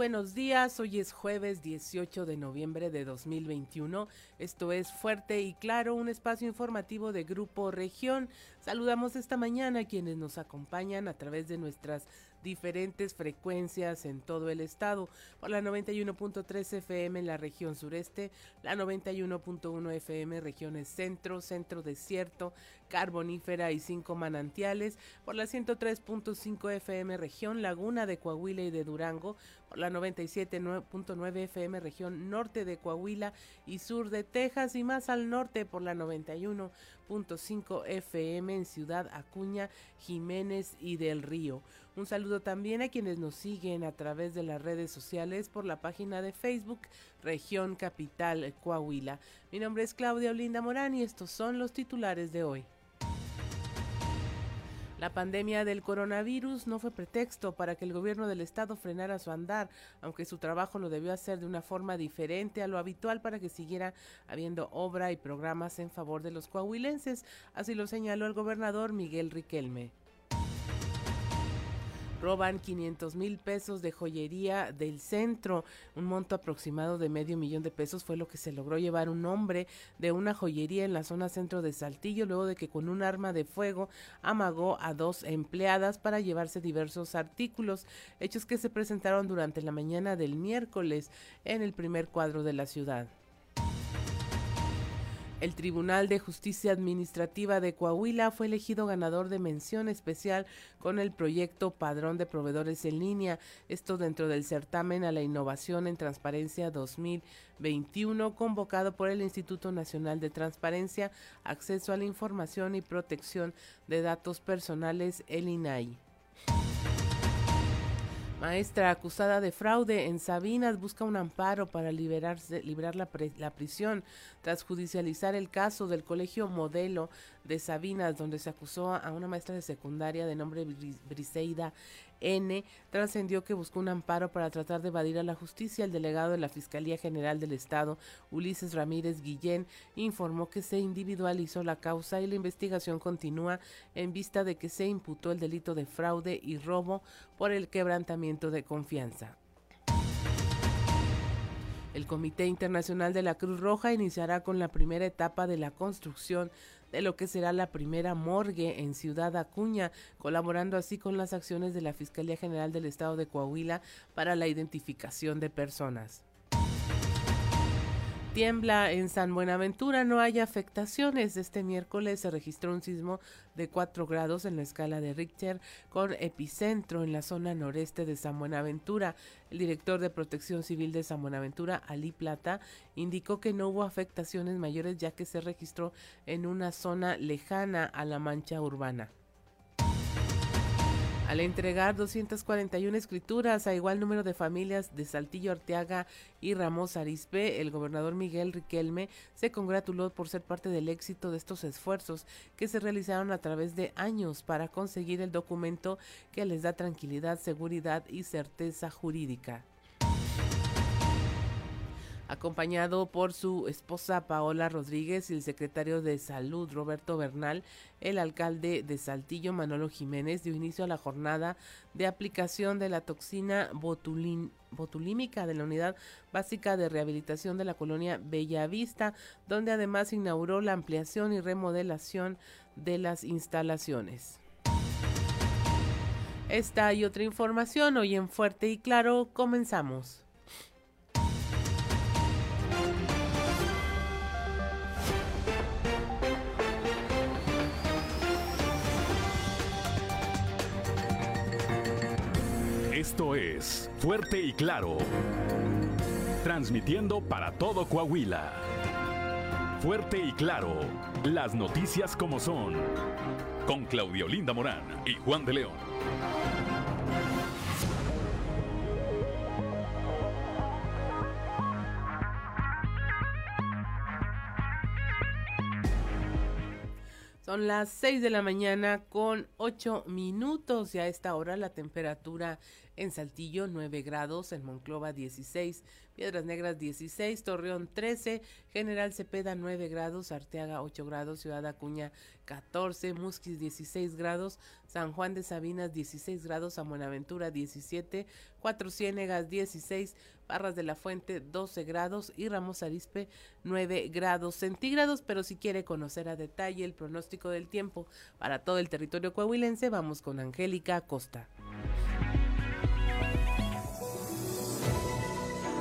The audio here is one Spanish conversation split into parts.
buenos días, hoy es jueves 18 de noviembre de 2021. Esto es Fuerte y Claro, un espacio informativo de Grupo Región. Saludamos esta mañana a quienes nos acompañan a través de nuestras diferentes frecuencias en todo el estado, por la 91.3 FM en la región sureste, la 91.1 FM regiones centro, centro desierto, carbonífera y cinco manantiales, por la 103.5 FM región Laguna de Coahuila y de Durango, por la 97.9 FM región norte de Coahuila y sur de Texas. Y más al norte por la 91.5 FM en Ciudad Acuña, Jiménez y del Río. Un saludo también a quienes nos siguen a través de las redes sociales por la página de Facebook Región Capital Coahuila. Mi nombre es Claudia Olinda Morán y estos son los titulares de hoy. La pandemia del coronavirus no fue pretexto para que el gobierno del estado frenara su andar, aunque su trabajo lo debió hacer de una forma diferente a lo habitual para que siguiera habiendo obra y programas en favor de los coahuilenses, así lo señaló el gobernador Miguel Riquelme. Roban 500 mil pesos de joyería del centro. Un monto aproximado de medio millón de pesos fue lo que se logró llevar un hombre de una joyería en la zona centro de Saltillo luego de que con un arma de fuego amagó a dos empleadas para llevarse diversos artículos, hechos que se presentaron durante la mañana del miércoles en el primer cuadro de la ciudad. El Tribunal de Justicia Administrativa de Coahuila fue elegido ganador de mención especial con el proyecto Padrón de Proveedores en Línea, esto dentro del certamen a la innovación en transparencia 2021 convocado por el Instituto Nacional de Transparencia, Acceso a la Información y Protección de Datos Personales, el INAI. Maestra acusada de fraude en Sabinas busca un amparo para liberarse, liberar la, la, prisión tras judicializar el caso del colegio modelo de Sabinas, donde se acusó a una maestra de secundaria de nombre Briseida N trascendió que buscó un amparo para tratar de evadir a la justicia. El delegado de la Fiscalía General del Estado, Ulises Ramírez Guillén, informó que se individualizó la causa y la investigación continúa en vista de que se imputó el delito de fraude y robo por el quebrantamiento de confianza. El Comité Internacional de la Cruz Roja iniciará con la primera etapa de la construcción de lo que será la primera morgue en Ciudad Acuña, colaborando así con las acciones de la Fiscalía General del Estado de Coahuila para la identificación de personas. Tiembla en San Buenaventura, no hay afectaciones. Este miércoles se registró un sismo de 4 grados en la escala de Richter con epicentro en la zona noreste de San Buenaventura. El director de Protección Civil de San Buenaventura, Ali Plata, indicó que no hubo afectaciones mayores ya que se registró en una zona lejana a la mancha urbana. Al entregar 241 escrituras a igual número de familias de Saltillo Arteaga y Ramos Arispe, el gobernador Miguel Riquelme se congratuló por ser parte del éxito de estos esfuerzos que se realizaron a través de años para conseguir el documento que les da tranquilidad, seguridad y certeza jurídica acompañado por su esposa Paola Rodríguez y el secretario de Salud Roberto Bernal, el alcalde de Saltillo Manolo Jiménez dio inicio a la jornada de aplicación de la toxina botulímica de la Unidad Básica de Rehabilitación de la colonia Bellavista, donde además inauguró la ampliación y remodelación de las instalaciones. Esta y otra información hoy en Fuerte y Claro comenzamos. Es Fuerte y Claro. Transmitiendo para todo Coahuila. Fuerte y Claro. Las noticias como son. Con Claudio Linda Morán y Juan de León. Son las 6 de la mañana con 8 minutos y a esta hora la temperatura en Saltillo 9 grados, en Monclova 16, Piedras Negras 16, Torreón 13, General Cepeda 9 grados, Arteaga 8 grados, Ciudad Acuña 14, Musquis 16 grados, San Juan de Sabinas 16 grados, a Buenaventura 17, Cuatro Ciénegas 16, Barras de la Fuente 12 grados y Ramos Arispe 9 grados centígrados, pero si quiere conocer a detalle el pronóstico del tiempo para todo el territorio coahuilense, vamos con Angélica Costa.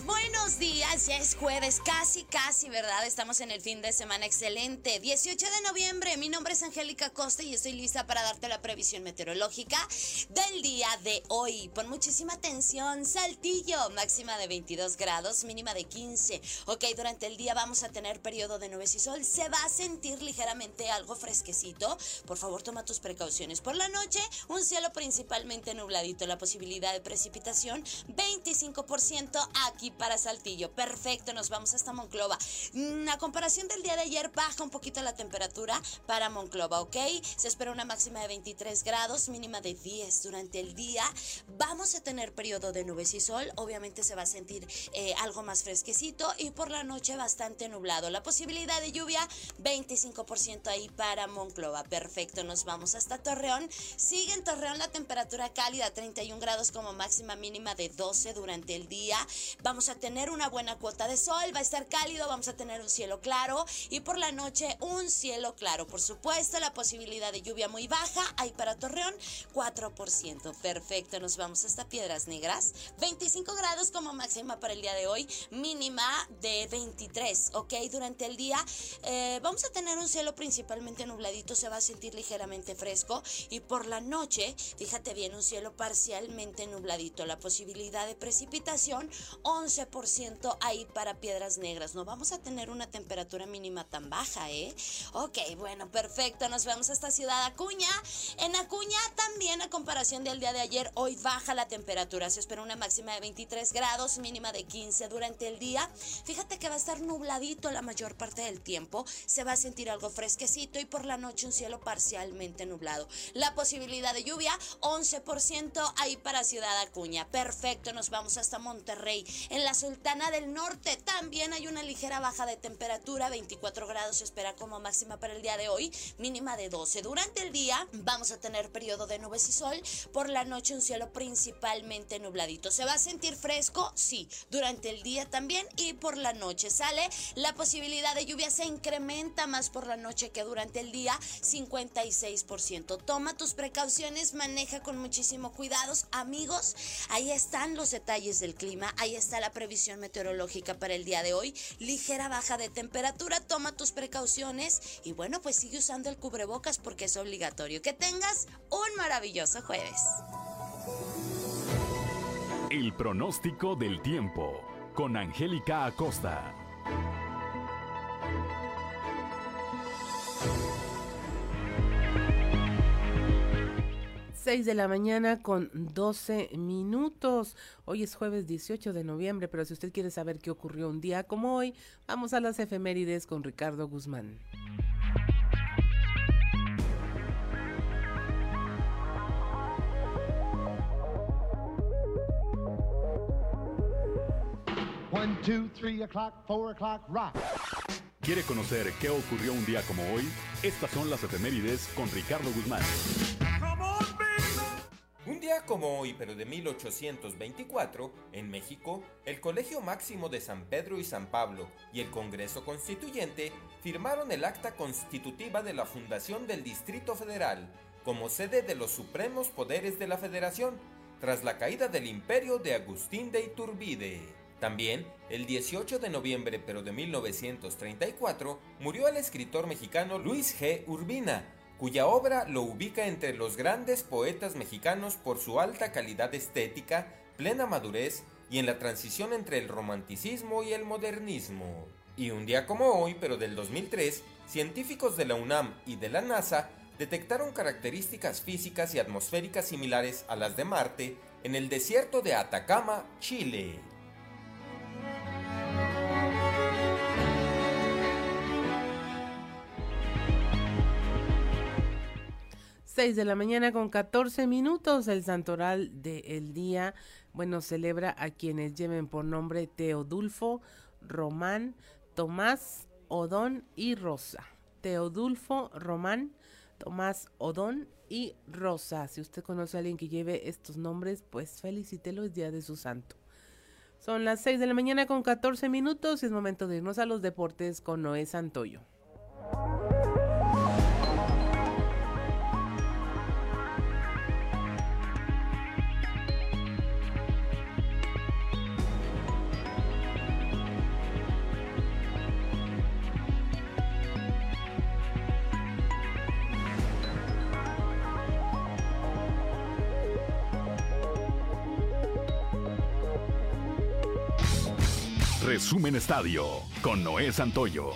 Buenos días, ya es jueves, casi, casi, ¿verdad? Estamos en el fin de semana excelente. 18 de noviembre, mi nombre es Angélica Costa y estoy lista para darte la previsión meteorológica del día de hoy. Pon muchísima atención, Saltillo, máxima de 22 grados, mínima de 15. Ok, durante el día vamos a tener periodo de nubes y sol. Se va a sentir ligeramente algo fresquecito. Por favor, toma tus precauciones. Por la noche, un cielo principalmente nubladito, la posibilidad de precipitación 25 25% aquí para Saltillo. Perfecto, nos vamos hasta Monclova. Mm, a comparación del día de ayer, baja un poquito la temperatura para Monclova, ¿ok? Se espera una máxima de 23 grados, mínima de 10 durante el día. Vamos a tener periodo de nubes y sol. Obviamente se va a sentir eh, algo más fresquecito y por la noche bastante nublado. La posibilidad de lluvia, 25% ahí para Monclova. Perfecto, nos vamos hasta Torreón. Sigue en Torreón la temperatura cálida, 31 grados como máxima mínima de 12 durante el día. Vamos a tener una buena cuota de sol, va a estar cálido, vamos a tener un cielo claro y por la noche un cielo claro. Por supuesto, la posibilidad de lluvia muy baja, hay para Torreón 4%. Perfecto, nos vamos hasta Piedras Negras. 25 grados como máxima para el día de hoy, mínima de 23, ¿ok? Durante el día eh, vamos a tener un cielo principalmente nubladito, se va a sentir ligeramente fresco y por la noche, fíjate bien, un cielo parcialmente nubladito. La posibilidad de precipitación, 11% ahí para Piedras Negras. No vamos a tener una temperatura mínima tan baja, ¿eh? Ok, bueno, perfecto. Nos vemos hasta Ciudad Acuña. En Acuña también, a comparación del día de ayer, hoy baja la temperatura. Se espera una máxima de 23 grados, mínima de 15 durante el día. Fíjate que va a estar nubladito la mayor parte del tiempo. Se va a sentir algo fresquecito y por la noche un cielo parcialmente nublado. La posibilidad de lluvia, 11% ahí para Ciudad Acuña. Perfecto, nos vamos hasta Monterrey. En la Sultana del Norte también hay una ligera baja de temperatura, 24 grados se espera como máxima para el día de hoy, mínima de 12. Durante el día vamos a tener periodo de nubes y sol, por la noche un cielo principalmente nubladito. ¿Se va a sentir fresco? Sí, durante el día también y por la noche sale la posibilidad de lluvia se incrementa más por la noche que durante el día, 56%. Toma tus precauciones, maneja con muchísimo cuidados, amigos. Ahí están los detalles del clima. Ahí está la previsión meteorológica para el día de hoy. Ligera baja de temperatura, toma tus precauciones y bueno, pues sigue usando el cubrebocas porque es obligatorio. Que tengas un maravilloso jueves. El pronóstico del tiempo con Angélica Acosta. 6 de la mañana con 12 minutos. Hoy es jueves 18 de noviembre, pero si usted quiere saber qué ocurrió un día como hoy, vamos a las efemérides con Ricardo Guzmán. One, two, three o'clock, four o'clock, rock. ¿Quiere conocer qué ocurrió un día como hoy? Estas son las efemérides con Ricardo Guzmán. Un día como hoy, pero de 1824, en México, el Colegio Máximo de San Pedro y San Pablo y el Congreso Constituyente firmaron el acta constitutiva de la fundación del Distrito Federal como sede de los supremos poderes de la Federación, tras la caída del imperio de Agustín de Iturbide. También, el 18 de noviembre pero de 1934, murió el escritor mexicano Luis G. Urbina, cuya obra lo ubica entre los grandes poetas mexicanos por su alta calidad estética, plena madurez y en la transición entre el romanticismo y el modernismo. Y un día como hoy, pero del 2003, científicos de la UNAM y de la NASA detectaron características físicas y atmosféricas similares a las de Marte en el desierto de Atacama, Chile. 6 de la mañana con 14 minutos, el santoral del día, bueno, celebra a quienes lleven por nombre Teodulfo, Román, Tomás, Odón y Rosa. Teodulfo, Román, Tomás, Odón y Rosa. Si usted conoce a alguien que lleve estos nombres, pues felicítelo, es día de su santo. Son las 6 de la mañana con 14 minutos y es momento de irnos a los deportes con Noé Santoyo. Resumen Estadio con Noé Santoyo.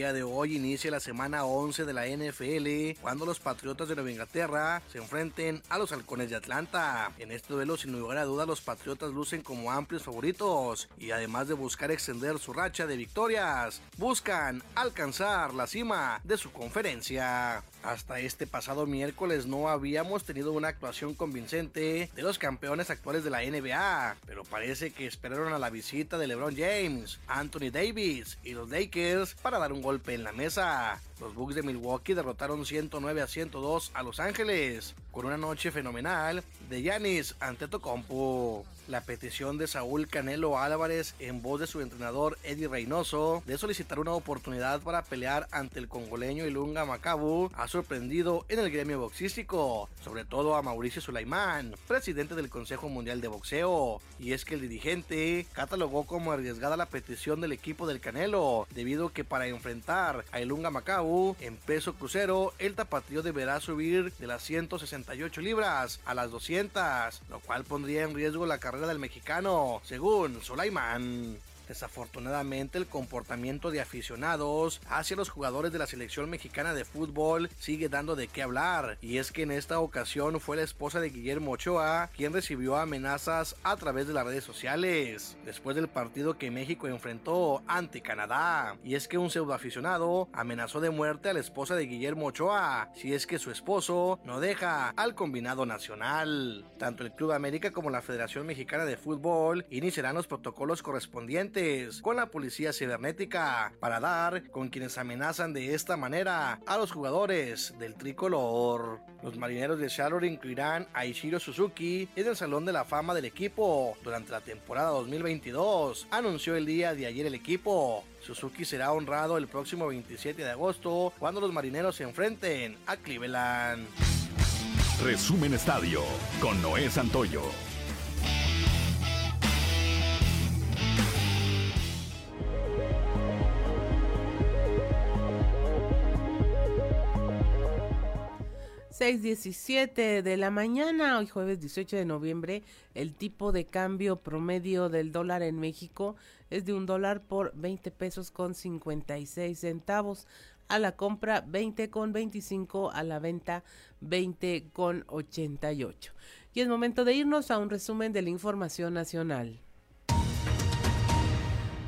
día de hoy inicia la semana 11 de la NFL cuando los Patriotas de Nueva Inglaterra se enfrenten a los Halcones de Atlanta. En este duelo sin lugar a duda los Patriotas lucen como amplios favoritos y además de buscar extender su racha de victorias, buscan alcanzar la cima de su conferencia. Hasta este pasado miércoles no habíamos tenido una actuación convincente de los campeones actuales de la NBA, pero parece que esperaron a la visita de LeBron James, Anthony Davis y los Lakers para dar un golpe en la mesa. Los Bucks de Milwaukee derrotaron 109 a 102 a Los Ángeles con una noche fenomenal de Yanis Antetokounmpo. La petición de Saúl Canelo Álvarez en voz de su entrenador Eddie Reynoso de solicitar una oportunidad para pelear ante el congoleño Ilunga Macabu ha sorprendido en el gremio boxístico, sobre todo a Mauricio Sulaimán, presidente del Consejo Mundial de Boxeo, y es que el dirigente catalogó como arriesgada la petición del equipo del Canelo, debido que para enfrentar a Ilunga Macabu en peso crucero, el tapatío deberá subir de las 168 libras a las 200, lo cual pondría en riesgo la carrera del mexicano, según Sulaimán. Desafortunadamente el comportamiento de aficionados hacia los jugadores de la selección mexicana de fútbol sigue dando de qué hablar y es que en esta ocasión fue la esposa de Guillermo Ochoa quien recibió amenazas a través de las redes sociales después del partido que México enfrentó ante Canadá y es que un pseudo aficionado amenazó de muerte a la esposa de Guillermo Ochoa si es que su esposo no deja al combinado nacional. Tanto el Club América como la Federación Mexicana de Fútbol iniciarán los protocolos correspondientes con la policía cibernética para dar con quienes amenazan de esta manera a los jugadores del tricolor. Los marineros de Charlotte incluirán a Ishiro Suzuki en el Salón de la Fama del equipo durante la temporada 2022, anunció el día de ayer el equipo. Suzuki será honrado el próximo 27 de agosto cuando los marineros se enfrenten a Cleveland. Resumen Estadio con Noé Santoyo. 6.17 de la mañana, hoy jueves 18 de noviembre, el tipo de cambio promedio del dólar en México es de un dólar por 20 pesos con 56 centavos. A la compra 20 con 25, a la venta 20 con 88. Y es momento de irnos a un resumen de la información nacional.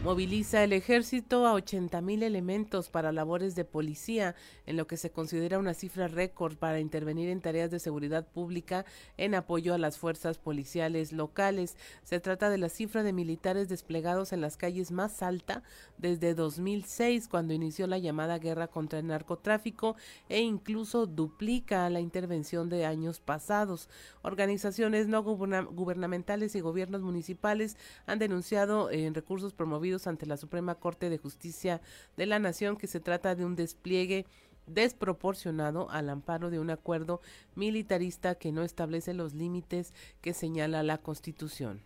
Moviliza el ejército a 80 mil elementos para labores de policía, en lo que se considera una cifra récord para intervenir en tareas de seguridad pública en apoyo a las fuerzas policiales locales. Se trata de la cifra de militares desplegados en las calles más alta desde 2006, cuando inició la llamada guerra contra el narcotráfico, e incluso duplica la intervención de años pasados. Organizaciones no gubernamentales y gobiernos municipales han denunciado en recursos promovidos ante la Suprema Corte de Justicia de la Nación que se trata de un despliegue desproporcionado al amparo de un acuerdo militarista que no establece los límites que señala la Constitución.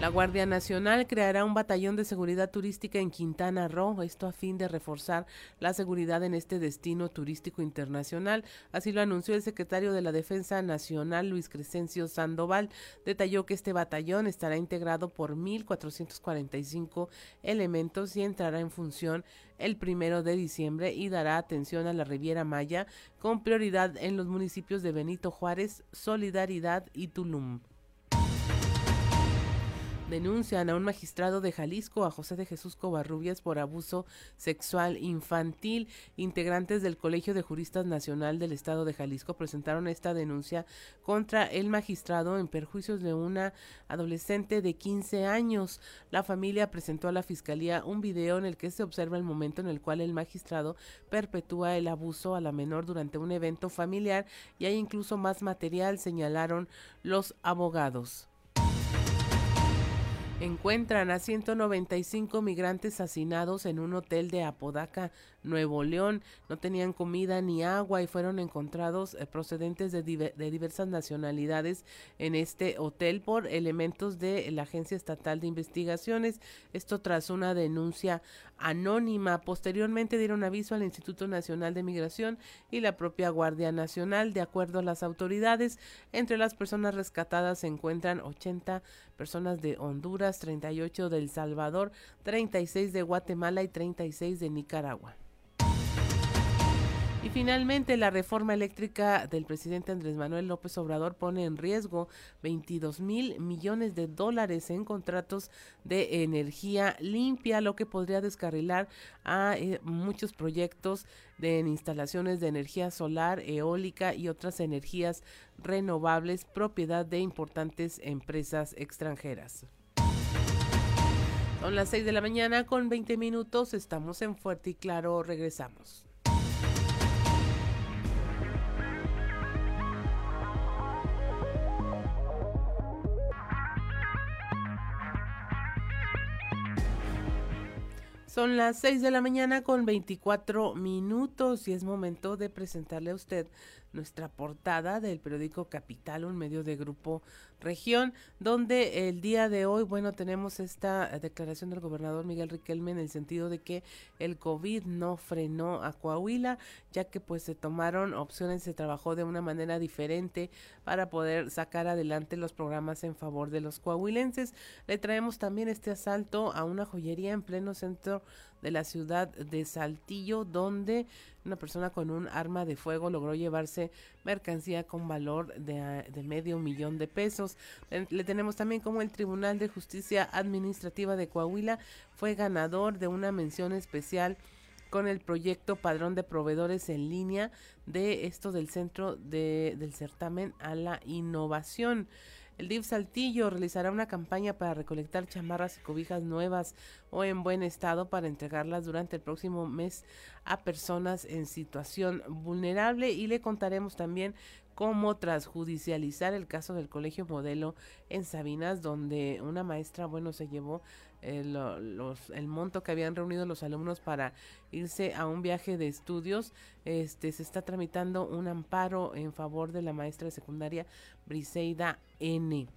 La Guardia Nacional creará un batallón de seguridad turística en Quintana Roo, esto a fin de reforzar la seguridad en este destino turístico internacional. Así lo anunció el secretario de la Defensa Nacional, Luis Crescencio Sandoval. Detalló que este batallón estará integrado por 1.445 elementos y entrará en función el primero de diciembre y dará atención a la Riviera Maya con prioridad en los municipios de Benito Juárez, Solidaridad y Tulum. Denuncian a un magistrado de Jalisco, a José de Jesús Covarrubias, por abuso sexual infantil. Integrantes del Colegio de Juristas Nacional del Estado de Jalisco presentaron esta denuncia contra el magistrado en perjuicios de una adolescente de 15 años. La familia presentó a la fiscalía un video en el que se observa el momento en el cual el magistrado perpetúa el abuso a la menor durante un evento familiar y hay incluso más material, señalaron los abogados. Encuentran a 195 migrantes hacinados en un hotel de Apodaca, Nuevo León. No tenían comida ni agua y fueron encontrados eh, procedentes de, de, diversas nacionalidades en este hotel por elementos de la Agencia Estatal de Investigaciones. Esto tras una denuncia anónima. Posteriormente dieron aviso al Instituto Nacional de Migración y la propia Guardia Nacional. De acuerdo a las autoridades, entre las personas rescatadas se encuentran 80 personas de Honduras, 38 de El Salvador, 36 de Guatemala y 36 de Nicaragua. Y finalmente, la reforma eléctrica del presidente Andrés Manuel López Obrador pone en riesgo 22 mil millones de dólares en contratos de energía limpia, lo que podría descarrilar a eh, muchos proyectos de instalaciones de energía solar, eólica y otras energías renovables, propiedad de importantes empresas extranjeras. Son las 6 de la mañana con 20 minutos, estamos en Fuerte y Claro, regresamos. Son las 6 de la mañana con 24 minutos y es momento de presentarle a usted nuestra portada del periódico Capital, un medio de grupo región, donde el día de hoy, bueno, tenemos esta declaración del gobernador Miguel Riquelme en el sentido de que el COVID no frenó a Coahuila, ya que pues se tomaron opciones, se trabajó de una manera diferente para poder sacar adelante los programas en favor de los coahuilenses. Le traemos también este asalto a una joyería en pleno centro de la ciudad de Saltillo, donde una persona con un arma de fuego logró llevarse mercancía con valor de, medio millón de pesos. Le, tenemos también como el Tribunal de Justicia Administrativa de Coahuila fue ganador de una mención especial con el proyecto Padrón de Proveedores en línea de esto del Centro de, del Certamen a la Innovación. El DIF Saltillo realizará una campaña para recolectar chamarras y cobijas nuevas o en buen estado para entregarlas durante el próximo mes a personas en situación vulnerable. Y le contaremos también cómo tras judicializar el caso del colegio modelo en Sabinas donde una maestra bueno se llevó el, el monto que habían reunido los alumnos para irse a un viaje de estudios. Este se está tramitando un amparo en favor de la maestra de secundaria Briseida N.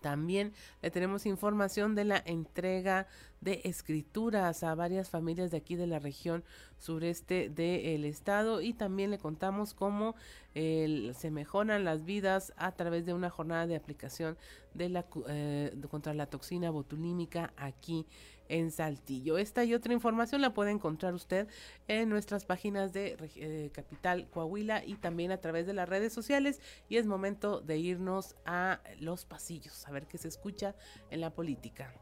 También le tenemos información de la entrega de escrituras a varias familias de aquí de la región sureste del estado y también le contamos cómo se mejoran las vidas a través de una jornada de aplicación de la, eh, contra la toxina botulímica aquí en Saltillo. Esta y otra información la puede encontrar usted en nuestras páginas de eh, Capital Coahuila y también a través de las redes sociales. Y es momento de irnos a los pasillos, a ver qué se escucha en la política.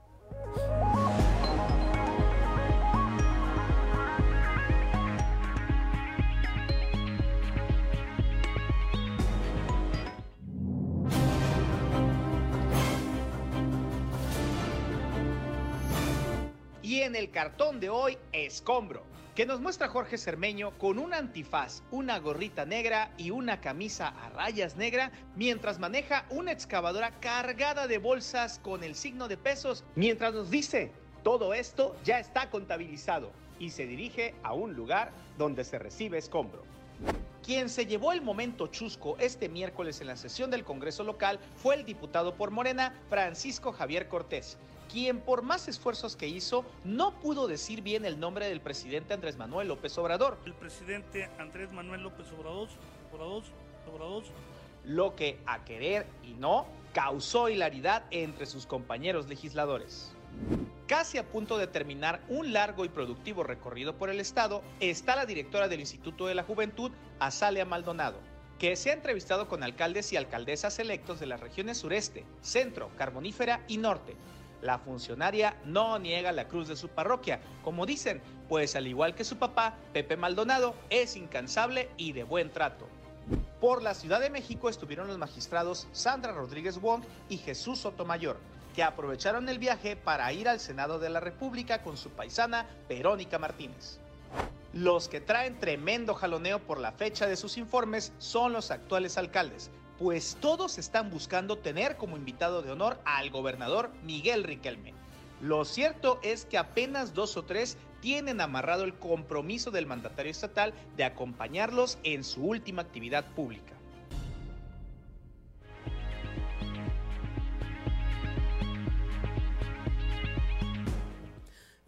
En el cartón de hoy, escombro, que nos muestra Jorge Cermeño con un antifaz, una gorrita negra y una camisa a rayas negra mientras maneja una excavadora cargada de bolsas con el signo de pesos, mientras nos dice, todo esto ya está contabilizado y se dirige a un lugar donde se recibe escombro. Quien se llevó el momento chusco este miércoles en la sesión del Congreso local fue el diputado por Morena, Francisco Javier Cortés, quien por más esfuerzos que hizo no pudo decir bien el nombre del presidente Andrés Manuel López Obrador. El presidente Andrés Manuel López Obrador, Obrador, Obrador. Lo que a querer y no causó hilaridad entre sus compañeros legisladores. Casi a punto de terminar un largo y productivo recorrido por el Estado, está la directora del Instituto de la Juventud, Azalia Maldonado, que se ha entrevistado con alcaldes y alcaldesas electos de las regiones sureste, centro, carbonífera y norte. La funcionaria no niega la cruz de su parroquia, como dicen, pues al igual que su papá, Pepe Maldonado, es incansable y de buen trato. Por la Ciudad de México estuvieron los magistrados Sandra Rodríguez Wong y Jesús Sotomayor, que aprovecharon el viaje para ir al Senado de la República con su paisana Verónica Martínez. Los que traen tremendo jaloneo por la fecha de sus informes son los actuales alcaldes, pues todos están buscando tener como invitado de honor al gobernador Miguel Riquelme. Lo cierto es que apenas dos o tres tienen amarrado el compromiso del mandatario estatal de acompañarlos en su última actividad pública.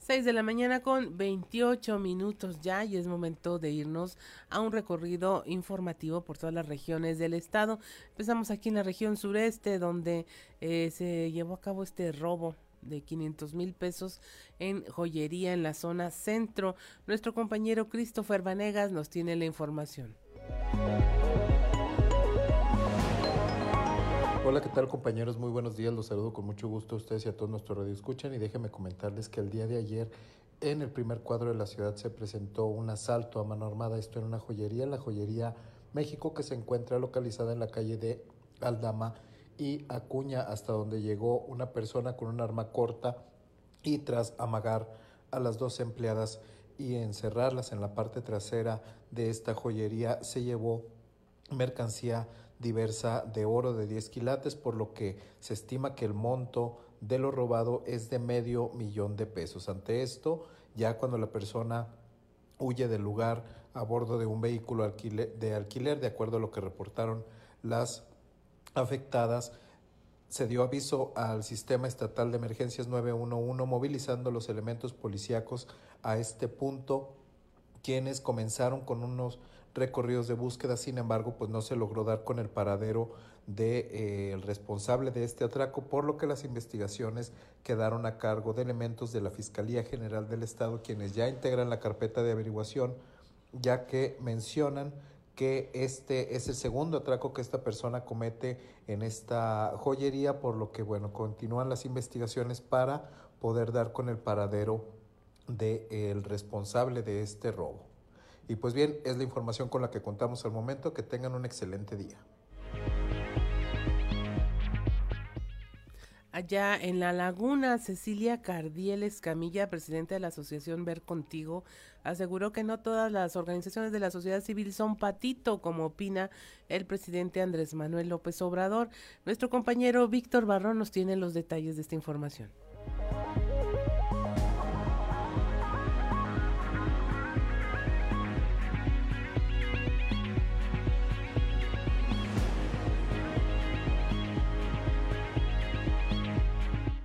6 de la mañana con 28 minutos ya y es momento de irnos a un recorrido informativo por todas las regiones del estado. Empezamos aquí en la región sureste donde eh, se llevó a cabo este robo de 500 mil pesos en joyería en la zona centro. Nuestro compañero Christopher Vanegas nos tiene la información. Hola, ¿qué tal compañeros? Muy buenos días, los saludo con mucho gusto a ustedes y a todos nuestros radioescuchan y déjenme comentarles que el día de ayer en el primer cuadro de la ciudad se presentó un asalto a mano armada, esto en una joyería, la joyería México que se encuentra localizada en la calle de Aldama y Acuña hasta donde llegó una persona con un arma corta y tras amagar a las dos empleadas y encerrarlas en la parte trasera de esta joyería se llevó mercancía diversa de oro de 10 quilates, por lo que se estima que el monto de lo robado es de medio millón de pesos. Ante esto, ya cuando la persona huye del lugar a bordo de un vehículo de alquiler, de acuerdo a lo que reportaron las afectadas, se dio aviso al Sistema Estatal de Emergencias 911 movilizando los elementos policíacos a este punto, quienes comenzaron con unos recorridos de búsqueda, sin embargo, pues no se logró dar con el paradero del de, eh, responsable de este atraco, por lo que las investigaciones quedaron a cargo de elementos de la Fiscalía General del Estado, quienes ya integran la carpeta de averiguación, ya que mencionan que este es el segundo atraco que esta persona comete en esta joyería, por lo que bueno, continúan las investigaciones para poder dar con el paradero del responsable de este robo. Y pues bien, es la información con la que contamos al momento. Que tengan un excelente día. Allá en La Laguna, Cecilia Cardiel Escamilla, presidenta de la Asociación Ver Contigo, aseguró que no todas las organizaciones de la sociedad civil son patito, como opina el presidente Andrés Manuel López Obrador. Nuestro compañero Víctor Barrón nos tiene los detalles de esta información.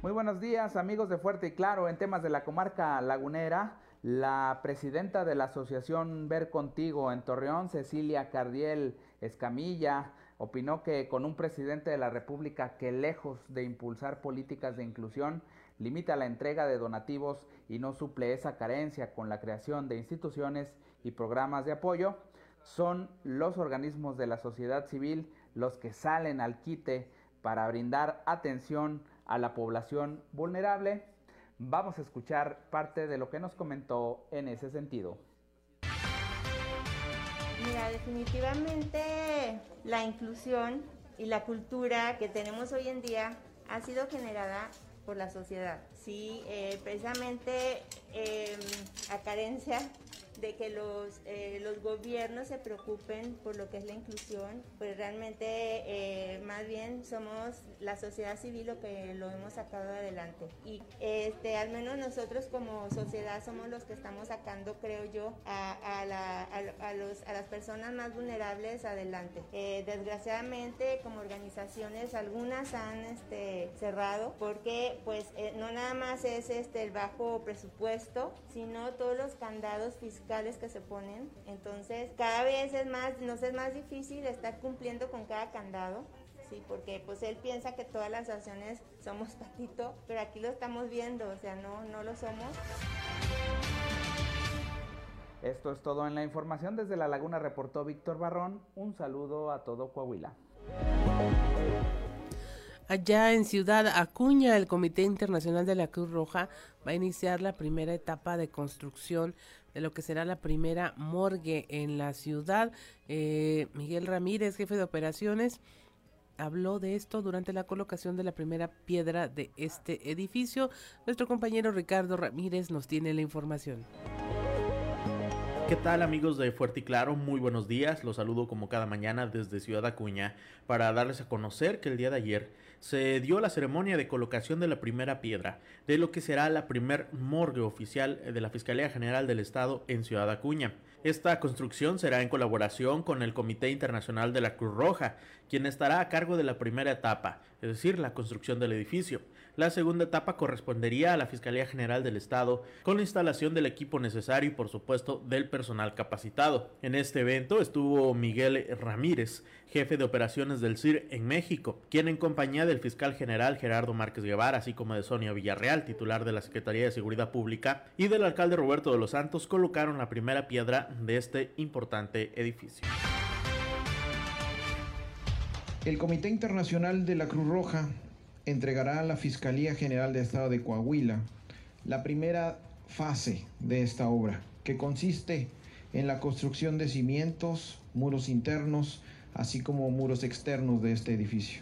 Muy buenos días amigos de Fuerte y Claro. En temas de la comarca lagunera, la presidenta de la Asociación Ver Contigo en Torreón, Cecilia Cardiel Escamilla, opinó que con un presidente de la República que lejos de impulsar políticas de inclusión, limita la entrega de donativos y no suple esa carencia con la creación de instituciones y programas de apoyo, son los organismos de la sociedad civil los que salen al quite para brindar atención a la población vulnerable. Vamos a escuchar parte de lo que nos comentó en ese sentido. Mira, definitivamente la inclusión y la cultura que tenemos hoy en día ha sido generada por la sociedad. Sí, eh, precisamente em, a carencia de que los, eh, los gobiernos se preocupen por lo que es la inclusión, pues realmente eh, más bien somos la sociedad civil lo que lo hemos sacado adelante. Y este, al menos nosotros como sociedad somos los que estamos sacando, creo yo, a, a, la, a, los, a las personas más vulnerables adelante. Eh, desgraciadamente, como organizaciones, algunas han este, cerrado porque pues eh, no nada más es este, el bajo presupuesto, sino todos los candados fiscales que se ponen. Entonces, cada vez es más, nos es más difícil estar cumpliendo con cada candado. Sí, porque pues él piensa que todas las acciones somos patito, pero aquí lo estamos viendo, o sea, no, no lo somos. Esto es todo en la información. Desde La Laguna reportó Víctor Barrón. Un saludo a todo Coahuila. Allá en Ciudad Acuña, el Comité Internacional de la Cruz Roja va a iniciar la primera etapa de construcción de lo que será la primera morgue en la ciudad. Eh, Miguel Ramírez, jefe de operaciones, habló de esto durante la colocación de la primera piedra de este edificio. Nuestro compañero Ricardo Ramírez nos tiene la información. ¿Qué tal amigos de Fuerte y Claro? Muy buenos días. Los saludo como cada mañana desde Ciudad Acuña para darles a conocer que el día de ayer se dio la ceremonia de colocación de la primera piedra de lo que será la primer morgue oficial de la Fiscalía General del Estado en Ciudad Acuña. Esta construcción será en colaboración con el Comité Internacional de la Cruz Roja, quien estará a cargo de la primera etapa, es decir, la construcción del edificio. La segunda etapa correspondería a la Fiscalía General del Estado con la instalación del equipo necesario y por supuesto del personal capacitado. En este evento estuvo Miguel Ramírez, jefe de operaciones del CIR en México, quien en compañía del fiscal general Gerardo Márquez Guevara, así como de Sonia Villarreal, titular de la Secretaría de Seguridad Pública, y del alcalde Roberto de los Santos, colocaron la primera piedra de este importante edificio. El Comité Internacional de la Cruz Roja entregará a la Fiscalía General de Estado de Coahuila la primera fase de esta obra, que consiste en la construcción de cimientos, muros internos, así como muros externos de este edificio.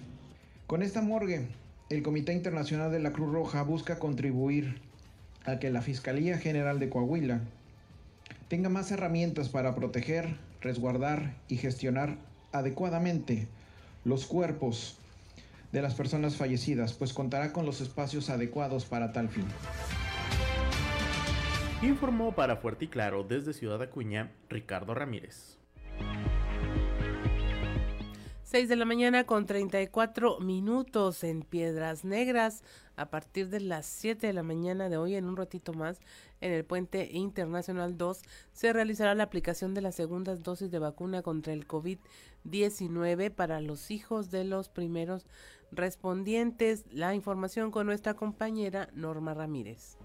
Con esta morgue, el Comité Internacional de la Cruz Roja busca contribuir a que la Fiscalía General de Coahuila tenga más herramientas para proteger, resguardar y gestionar adecuadamente los cuerpos de las personas fallecidas, pues contará con los espacios adecuados para tal fin. Informó para Fuerte y Claro desde Ciudad Acuña Ricardo Ramírez. 6 de la mañana con 34 minutos en Piedras Negras. A partir de las 7 de la mañana de hoy, en un ratito más, en el Puente Internacional 2, se realizará la aplicación de las segundas dosis de vacuna contra el COVID-19 para los hijos de los primeros respondientes. La información con nuestra compañera Norma Ramírez.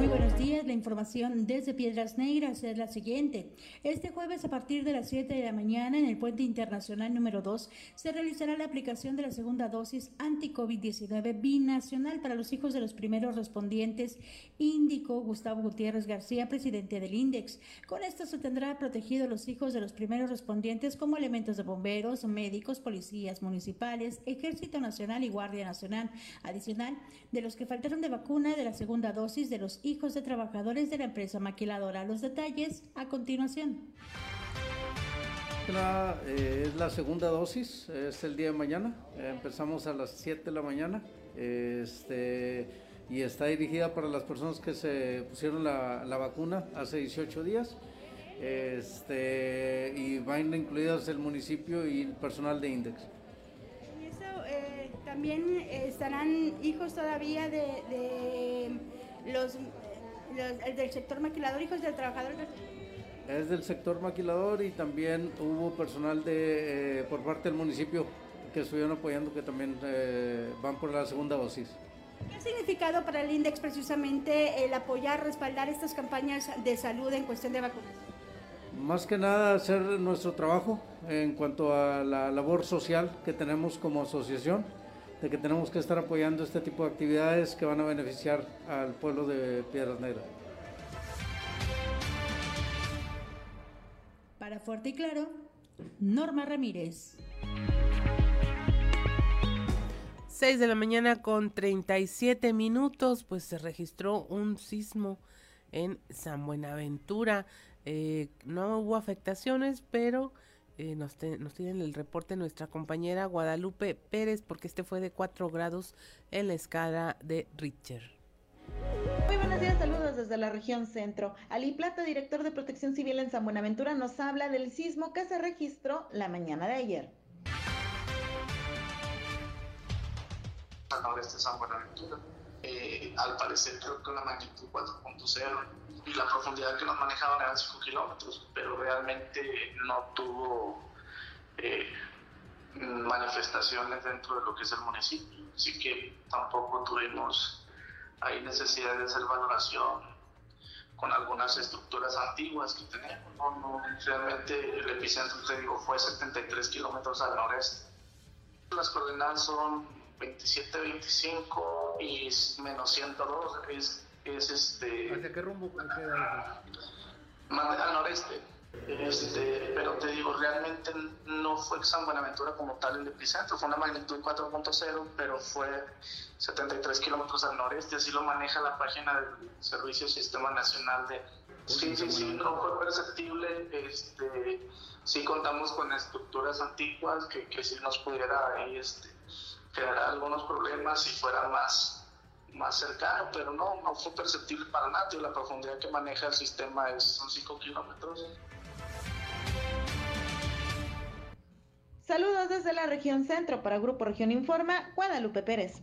Muy buenos días, la información desde Piedras Negras es la siguiente. Este jueves a partir de las 7 de la mañana en el puente internacional número 2 se realizará la aplicación de la segunda dosis anti-COVID-19 binacional para los hijos de los primeros respondientes, indicó Gustavo Gutiérrez García, presidente del INDEX. Con esto se tendrá protegido los hijos de los primeros respondientes como elementos de bomberos, médicos, policías municipales, Ejército Nacional y Guardia Nacional, adicional de los que faltaron de vacuna de la segunda dosis de los hijos de trabajadores de la empresa maquiladora. Los detalles a continuación. Eh, es la segunda dosis, es el día de mañana. Eh, empezamos a las 7 de la mañana. Este, y está dirigida para las personas que se pusieron la, la vacuna hace 18 días. Este, y van incluidas el municipio y el personal de Index. ¿Y eso eh, también estarán hijos todavía de, de los, los, del sector maquilador, hijos del trabajador. Es del sector maquilador y también hubo personal de, eh, por parte del municipio que estuvieron apoyando que también eh, van por la segunda dosis. ¿Qué ha significado para el INDEX precisamente el apoyar, respaldar estas campañas de salud en cuestión de vacunas? Más que nada hacer nuestro trabajo en cuanto a la labor social que tenemos como asociación de que tenemos que estar apoyando este tipo de actividades que van a beneficiar al pueblo de Piedras Negras. Para Fuerte y Claro, Norma Ramírez. 6 de la mañana con 37 minutos, pues se registró un sismo en San Buenaventura. Eh, no hubo afectaciones, pero eh, nos, nos tienen el reporte nuestra compañera Guadalupe Pérez, porque este fue de 4 grados en la escala de Richter. Muy buenos días, saludos desde la región centro. Ali Plata, director de Protección Civil en San Buenaventura, nos habla del sismo que se registró la mañana de ayer. Al noreste de San Buenaventura, eh, al parecer creo que una magnitud 4.0 y la profundidad que nos manejaban eran 5 kilómetros, pero realmente no tuvo eh, manifestaciones dentro de lo que es el municipio, así que tampoco tuvimos hay necesidad de hacer valoración con algunas estructuras antiguas que tenemos. No, realmente el epicentro, te digo, fue 73 kilómetros al noreste. Las coordenadas son 27, 25 y menos 102. Es, es este. ¿Hacia qué rumbo queda Al noreste. Este, pero te digo, realmente no fue San Buenaventura como tal el epicentro, fue una magnitud 4.0, pero fue 73 kilómetros al noreste, así lo maneja la página del Servicio Sistema Nacional de... Sí, sí, sí, no fue perceptible, este, sí contamos con estructuras antiguas que, que sí nos pudiera ahí, este, generar algunos problemas si fuera más, más cercano, pero no, no fue perceptible para nada, la profundidad que maneja el sistema es, son 5 kilómetros. Saludos desde la región centro para Grupo Región Informa, Guadalupe Pérez.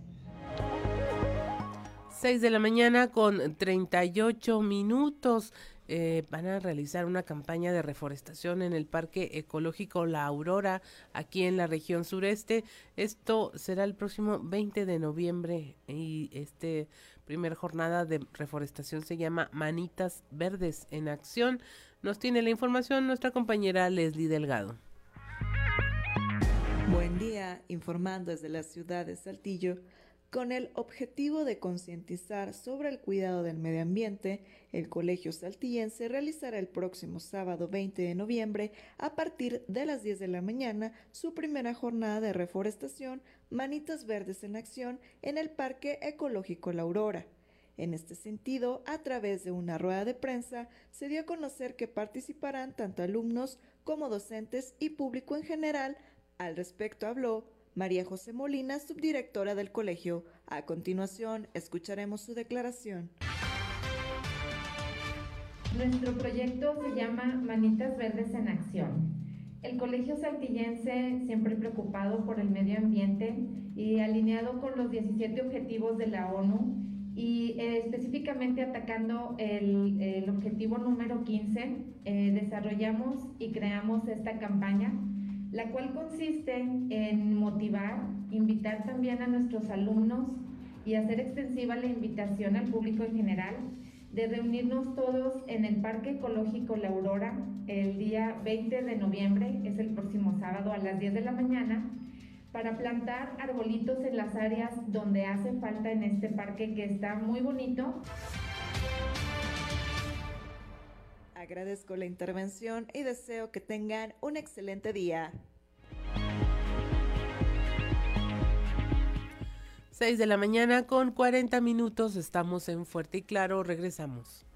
6 de la mañana con 38 minutos. Eh, van a realizar una campaña de reforestación en el Parque Ecológico La Aurora, aquí en la región sureste. Esto será el próximo 20 de noviembre y este primer jornada de reforestación se llama Manitas Verdes en Acción. Nos tiene la información nuestra compañera Leslie Delgado. Buen día, informando desde la ciudad de Saltillo. Con el objetivo de concientizar sobre el cuidado del medio ambiente, el Colegio Saltillense realizará el próximo sábado 20 de noviembre, a partir de las 10 de la mañana, su primera jornada de reforestación Manitas Verdes en Acción en el Parque Ecológico La Aurora. En este sentido, a través de una rueda de prensa, se dio a conocer que participarán tanto alumnos como docentes y público en general al respecto habló María José Molina, subdirectora del colegio. A continuación, escucharemos su declaración. Nuestro proyecto se llama Manitas Verdes en Acción. El Colegio Saltillense, siempre preocupado por el medio ambiente y alineado con los 17 objetivos de la ONU y eh, específicamente atacando el, objetivo número 15, eh, desarrollamos y creamos esta campaña la cual consiste en motivar, invitar también a nuestros alumnos y hacer extensiva la invitación al público en general de reunirnos todos en el Parque Ecológico La Aurora el día 20 de noviembre, es el próximo sábado a las 10 de la mañana, para plantar arbolitos en las áreas donde hace falta en este parque que está muy bonito. Agradezco la intervención y deseo que tengan un excelente día. 6 de la mañana con 40 minutos, estamos en Fuerte y Claro, regresamos.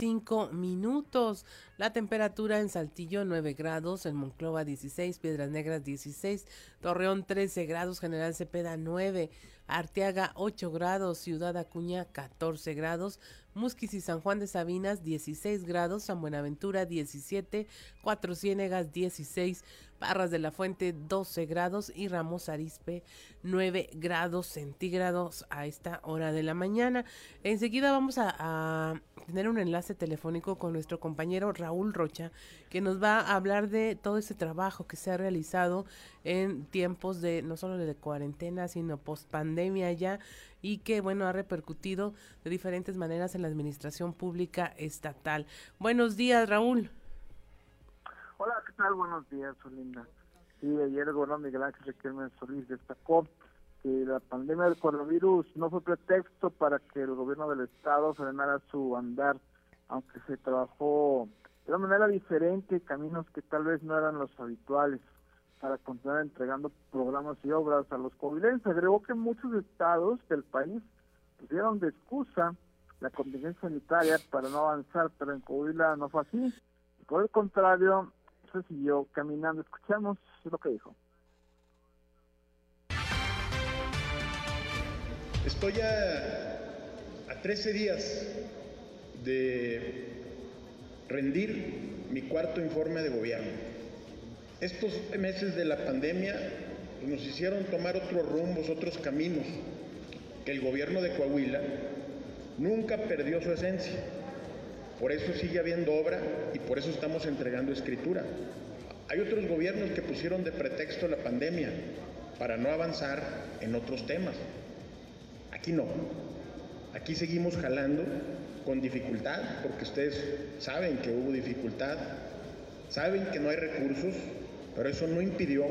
5 minutos. La temperatura en Saltillo 9 grados, en Monclova 16, Piedras Negras 16, Torreón 13 grados, General Cepeda 9, Arteaga 8 grados, Ciudad Acuña 14 grados, Musquis y San Juan de Sabinas 16 grados, San Buenaventura 17, Cuatro Ciénegas 16, Parras de la Fuente 12 grados y Ramos Arispe 9 grados centígrados a esta hora de la mañana. Enseguida vamos a, a tener un enlace telefónico con nuestro compañero Raúl Rocha que nos va a hablar de todo ese trabajo que se ha realizado en tiempos de no solo de cuarentena sino post pandemia ya y que, bueno, ha repercutido de diferentes maneras en la administración pública estatal. Buenos días, Raúl. Hola, ¿qué tal? Buenos días, Olinda. Sí, ayer el gobernador Miguel Ángel Riquelme Solís destacó que la pandemia del coronavirus no fue pretexto para que el gobierno del estado frenara su andar, aunque se trabajó de una manera diferente, caminos que tal vez no eran los habituales para continuar entregando programas y obras a los covilenses. Agregó que muchos estados del país pusieron de excusa la contingencia sanitaria para no avanzar, pero en Coahuila no fue así. Por el contrario, siguió caminando. Escuchamos lo que dijo. Estoy a, a 13 días de rendir mi cuarto informe de gobierno. Estos meses de la pandemia nos hicieron tomar otros rumbos, otros caminos, que el gobierno de Coahuila nunca perdió su esencia. Por eso sigue habiendo obra y por eso estamos entregando escritura. Hay otros gobiernos que pusieron de pretexto la pandemia para no avanzar en otros temas. Aquí no. Aquí seguimos jalando con dificultad, porque ustedes saben que hubo dificultad, saben que no hay recursos, pero eso no impidió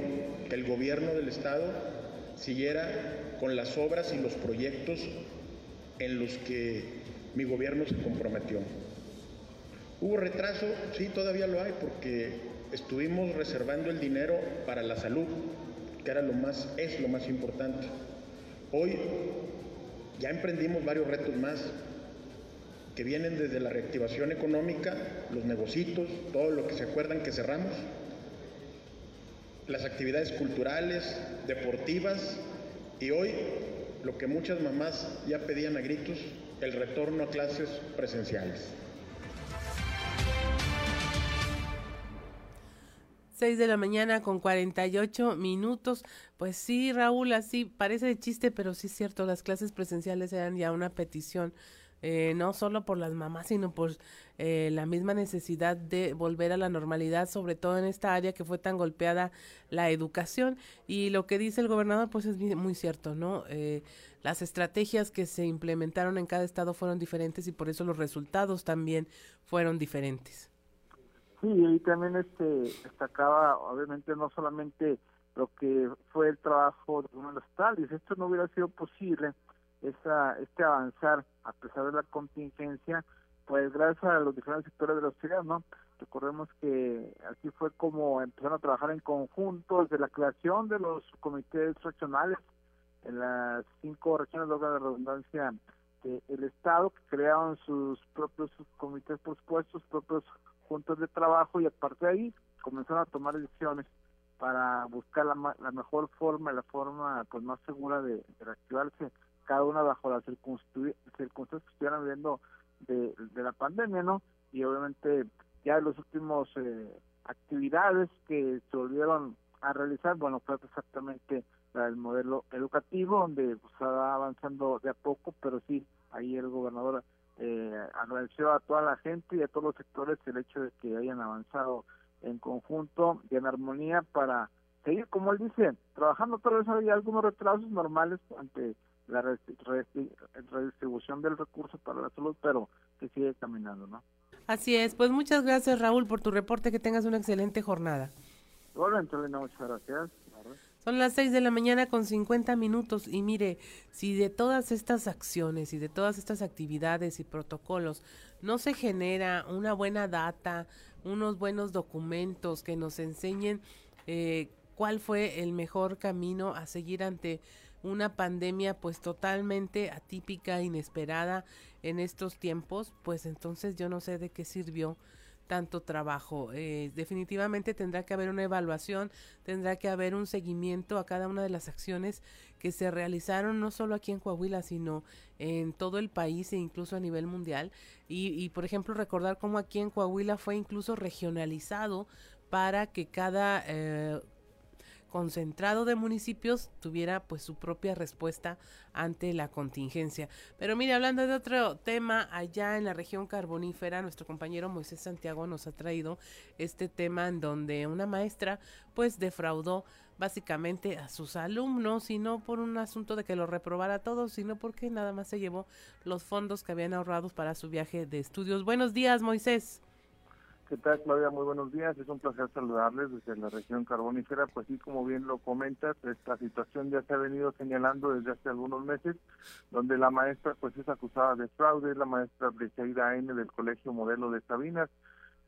que el gobierno del Estado siguiera con las obras y los proyectos en los que mi gobierno se comprometió. ¿Hubo retraso? Sí, todavía lo hay, porque estuvimos reservando el dinero para la salud, que era lo más, es lo más importante. Hoy ya emprendimos varios retos más que vienen desde la reactivación económica, los negocios, todo lo que se acuerdan que cerramos, las actividades culturales, deportivas y hoy lo que muchas mamás ya pedían a gritos, el retorno a clases presenciales. 6 de la mañana con 48 minutos. Pues sí, Raúl, así parece de chiste, pero sí es cierto, las clases presenciales eran ya una petición, eh, no solo por las mamás, sino por eh, la misma necesidad de volver a la normalidad, sobre todo en esta área que fue tan golpeada la educación. Y lo que dice el gobernador, pues es muy cierto, ¿no? Eh, las estrategias que se implementaron en cada estado fueron diferentes y por eso los resultados también fueron diferentes. Sí, y también este destacaba, obviamente, no solamente lo que fue el trabajo de uno de los estados, esto no hubiera sido posible, esa, este avanzar a pesar de la contingencia, pues gracias a los diferentes sectores de la sociedad, ¿no? Recordemos que así fue como empezaron a trabajar en conjunto desde la creación de los comités regionales en las cinco regiones de la redundancia del Estado, que crearon sus propios comités, por supuesto, sus propios puntos de trabajo y a partir de ahí comenzaron a tomar decisiones para buscar la, la mejor forma, la forma pues más segura de, reactivarse cada una bajo las circunstancias que estuvieran viviendo de, la pandemia, ¿no? Y obviamente ya los últimos eh, actividades que se volvieron a realizar, bueno, fue exactamente la del modelo educativo, donde pues, va avanzando de a poco, pero sí, ahí el gobernador eh, agradeció a toda la gente y a todos los sectores el hecho de que hayan avanzado en conjunto y en armonía para seguir, como él dice, trabajando. Tal vez hay algunos retrasos normales ante la redistribución del recurso para la salud, pero que sigue caminando, ¿no? Así es, pues muchas gracias Raúl por tu reporte, que tengas una excelente jornada. Igualmente, muchas gracias. Son las 6 de la mañana con 50 minutos y mire, si de todas estas acciones y de todas estas actividades y protocolos no se genera una buena data, unos buenos documentos que nos enseñen eh, cuál fue el mejor camino a seguir ante una pandemia pues totalmente atípica, inesperada en estos tiempos, pues entonces yo no sé de qué sirvió tanto trabajo. Eh, definitivamente tendrá que haber una evaluación, tendrá que haber un seguimiento a cada una de las acciones que se realizaron no solo aquí en Coahuila, sino en todo el país e incluso a nivel mundial. Y, por ejemplo, recordar cómo aquí en Coahuila fue incluso regionalizado para que cada eh, concentrado de municipios tuviera pues su propia respuesta ante la contingencia. Pero mire, hablando de otro tema, allá en la región carbonífera, nuestro compañero Moisés Santiago nos ha traído este tema en donde una maestra pues defraudó básicamente a sus alumnos y no por un asunto de que lo reprobara todos, sino porque nada más se llevó los fondos que habían ahorrado para su viaje de estudios. Buenos días, Moisés. ¿Qué tal, Claudia? Muy buenos días. Es un placer saludarles desde la región carbonífera. Pues sí, como bien lo comentas, esta situación ya se ha venido señalando desde hace algunos meses, donde la maestra pues es acusada de fraude, la maestra Briseida N del Colegio Modelo de Sabinas.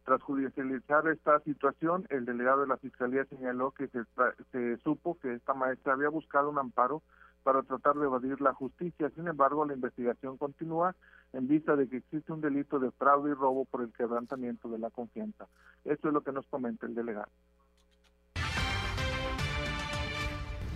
Tras judicializar esta situación, el delegado de la Fiscalía señaló que se, se supo que esta maestra había buscado un amparo para tratar de evadir la justicia. Sin embargo, la investigación continúa en vista de que existe un delito de fraude y robo por el quebrantamiento de la confianza. Esto es lo que nos comenta el delegado.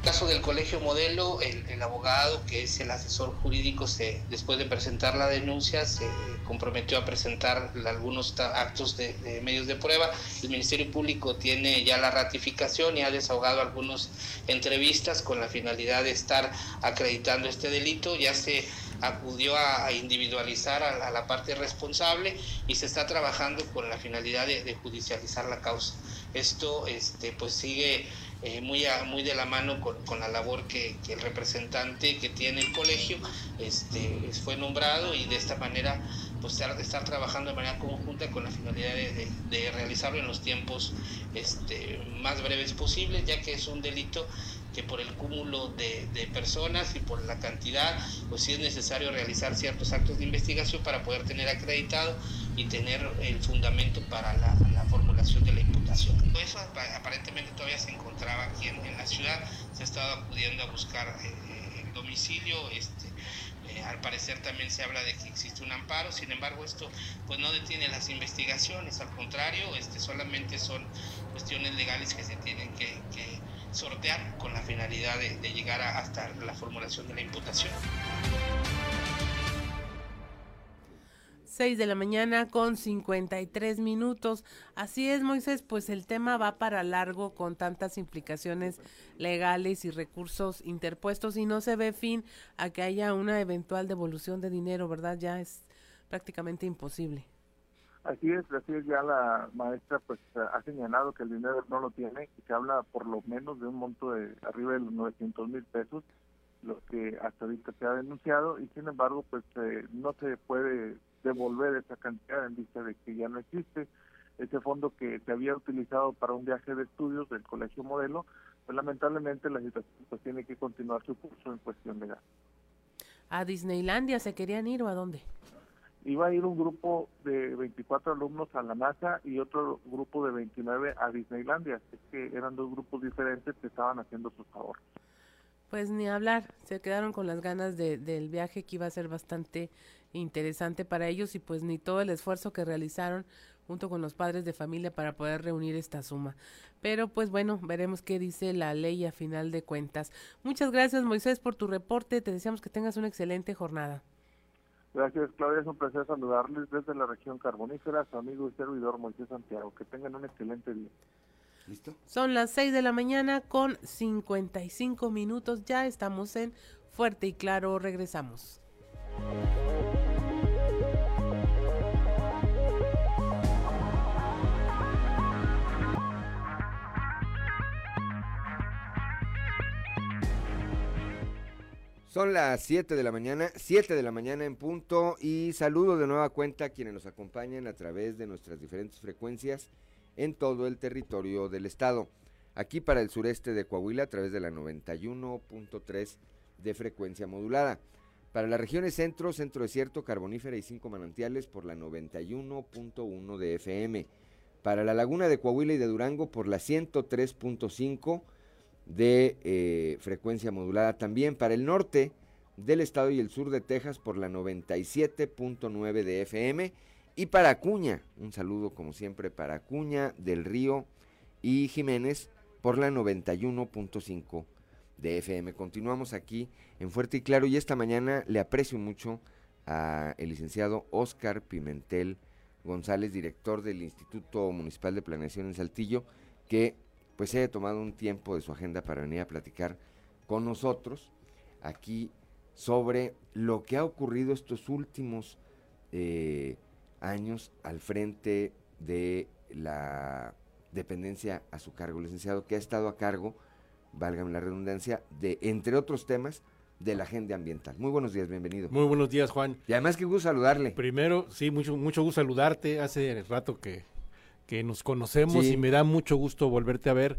Caso del colegio modelo, el, abogado, que es el asesor jurídico, se, después de presentar la denuncia, se comprometió a presentar algunos actos de, medios de prueba. El Ministerio Público tiene ya la ratificación y ha desahogado algunas entrevistas con la finalidad de estar acreditando este delito. Ya se acudió a, individualizar a, la parte responsable y se está trabajando con la finalidad de, de judicializar la causa. Esto este, pues sigue eh, muy, muy de la mano con, la labor que, el representante que tiene el colegio este, fue nombrado y de esta manera pues estar, estar trabajando de manera conjunta con la finalidad de, realizarlo en los tiempos este, más breves posibles, ya que es un delito que por el cúmulo de, personas y por la cantidad, pues sí es necesario realizar ciertos actos de investigación para poder tener acreditado y tener el fundamento para la, formulación de la imputación. Eso aparentemente todavía se encontraba aquí en, la ciudad, se ha estado acudiendo a buscar eh, el domicilio, este, eh, al parecer también se habla de que existe un amparo, sin embargo esto pues no detiene las investigaciones, al contrario, este, solamente son cuestiones legales que se tienen que, sortear con la finalidad de, llegar hasta la formulación de la imputación. 6 de la mañana con 53 minutos. Así es, Moisés, pues el tema va para largo con tantas implicaciones legales y recursos interpuestos y no se ve fin a que haya una eventual devolución de dinero, ¿verdad? Ya es prácticamente imposible. Así es, así es, ya la maestra pues ha señalado que el dinero no lo tiene y que habla por lo menos de un monto de arriba de los 900 mil pesos, lo que hasta ahorita se ha denunciado y sin embargo pues eh, no se puede devolver esa cantidad en vista de que ya no existe ese fondo que se había utilizado para un viaje de estudios del Colegio Modelo, pues lamentablemente la situación pues, tiene que continuar su curso en cuestión legal. ¿A Disneylandia se querían ir o a dónde? Iba a ir un grupo de 24 alumnos a la NASA y otro grupo de 29 a Disneylandia, es que eran dos grupos diferentes que estaban haciendo su favor. Pues ni hablar, se quedaron con las ganas de, del viaje que iba a ser bastante interesante para ellos y pues ni todo el esfuerzo que realizaron junto con los padres de familia para poder reunir esta suma. Pero pues bueno, veremos qué dice la ley a final de cuentas. Muchas gracias Moisés por tu reporte, te deseamos que tengas una excelente jornada. Gracias Claudia, es un placer saludarles desde la región carbonífera, su amigo y servidor Moisés Santiago. Que tengan un excelente día. ¿Listo? Son las 6 de la mañana con 55 minutos, ya estamos en Fuerte y Claro, regresamos. Son las 7 de la mañana, 7 de la mañana en punto y saludo de nueva cuenta a quienes nos acompañan a través de nuestras diferentes frecuencias en todo el territorio del estado. Aquí para el sureste de Coahuila a través de la 91.3 de frecuencia modulada. Para las regiones centro, centro desierto, carbonífera y cinco manantiales por la 91.1 de FM. Para la laguna de Coahuila y de Durango por la 103.5 de eh, frecuencia modulada. También para el norte del estado y el sur de Texas por la 97.9 de FM. Y para Acuña, un saludo como siempre para Acuña, Del Río y Jiménez por la 91.5 de FM. Continuamos aquí en Fuerte y Claro y esta mañana le aprecio mucho a el licenciado Oscar Pimentel González, director del Instituto Municipal de Planeación en Saltillo, que pues haya tomado un tiempo de su agenda para venir a platicar con nosotros aquí sobre lo que ha ocurrido estos últimos eh, años al frente de la dependencia a su cargo, licenciado, que ha estado a cargo, válgame la redundancia, de, entre otros temas, de la agenda ambiental. Muy buenos días, bienvenido. Muy buenos días, Juan. Y además que gusto saludarle. Primero, sí, mucho, mucho gusto saludarte. Hace rato que, que nos conocemos y me da mucho gusto volverte a ver.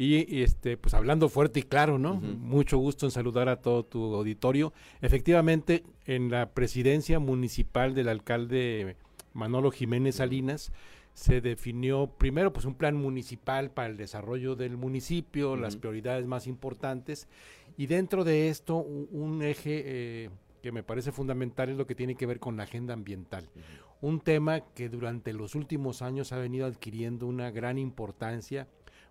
Y este, pues hablando fuerte y claro, ¿no? Mucho gusto en saludar a todo tu auditorio. Efectivamente, en la presidencia municipal del alcalde Manolo Jiménez Salinas, se definió primero pues un plan municipal para el desarrollo del municipio, las prioridades más importantes y dentro de esto un, un eje eh, que me parece fundamental es lo que tiene que ver con la agenda ambiental. Un tema que durante los últimos años ha venido adquiriendo una gran importancia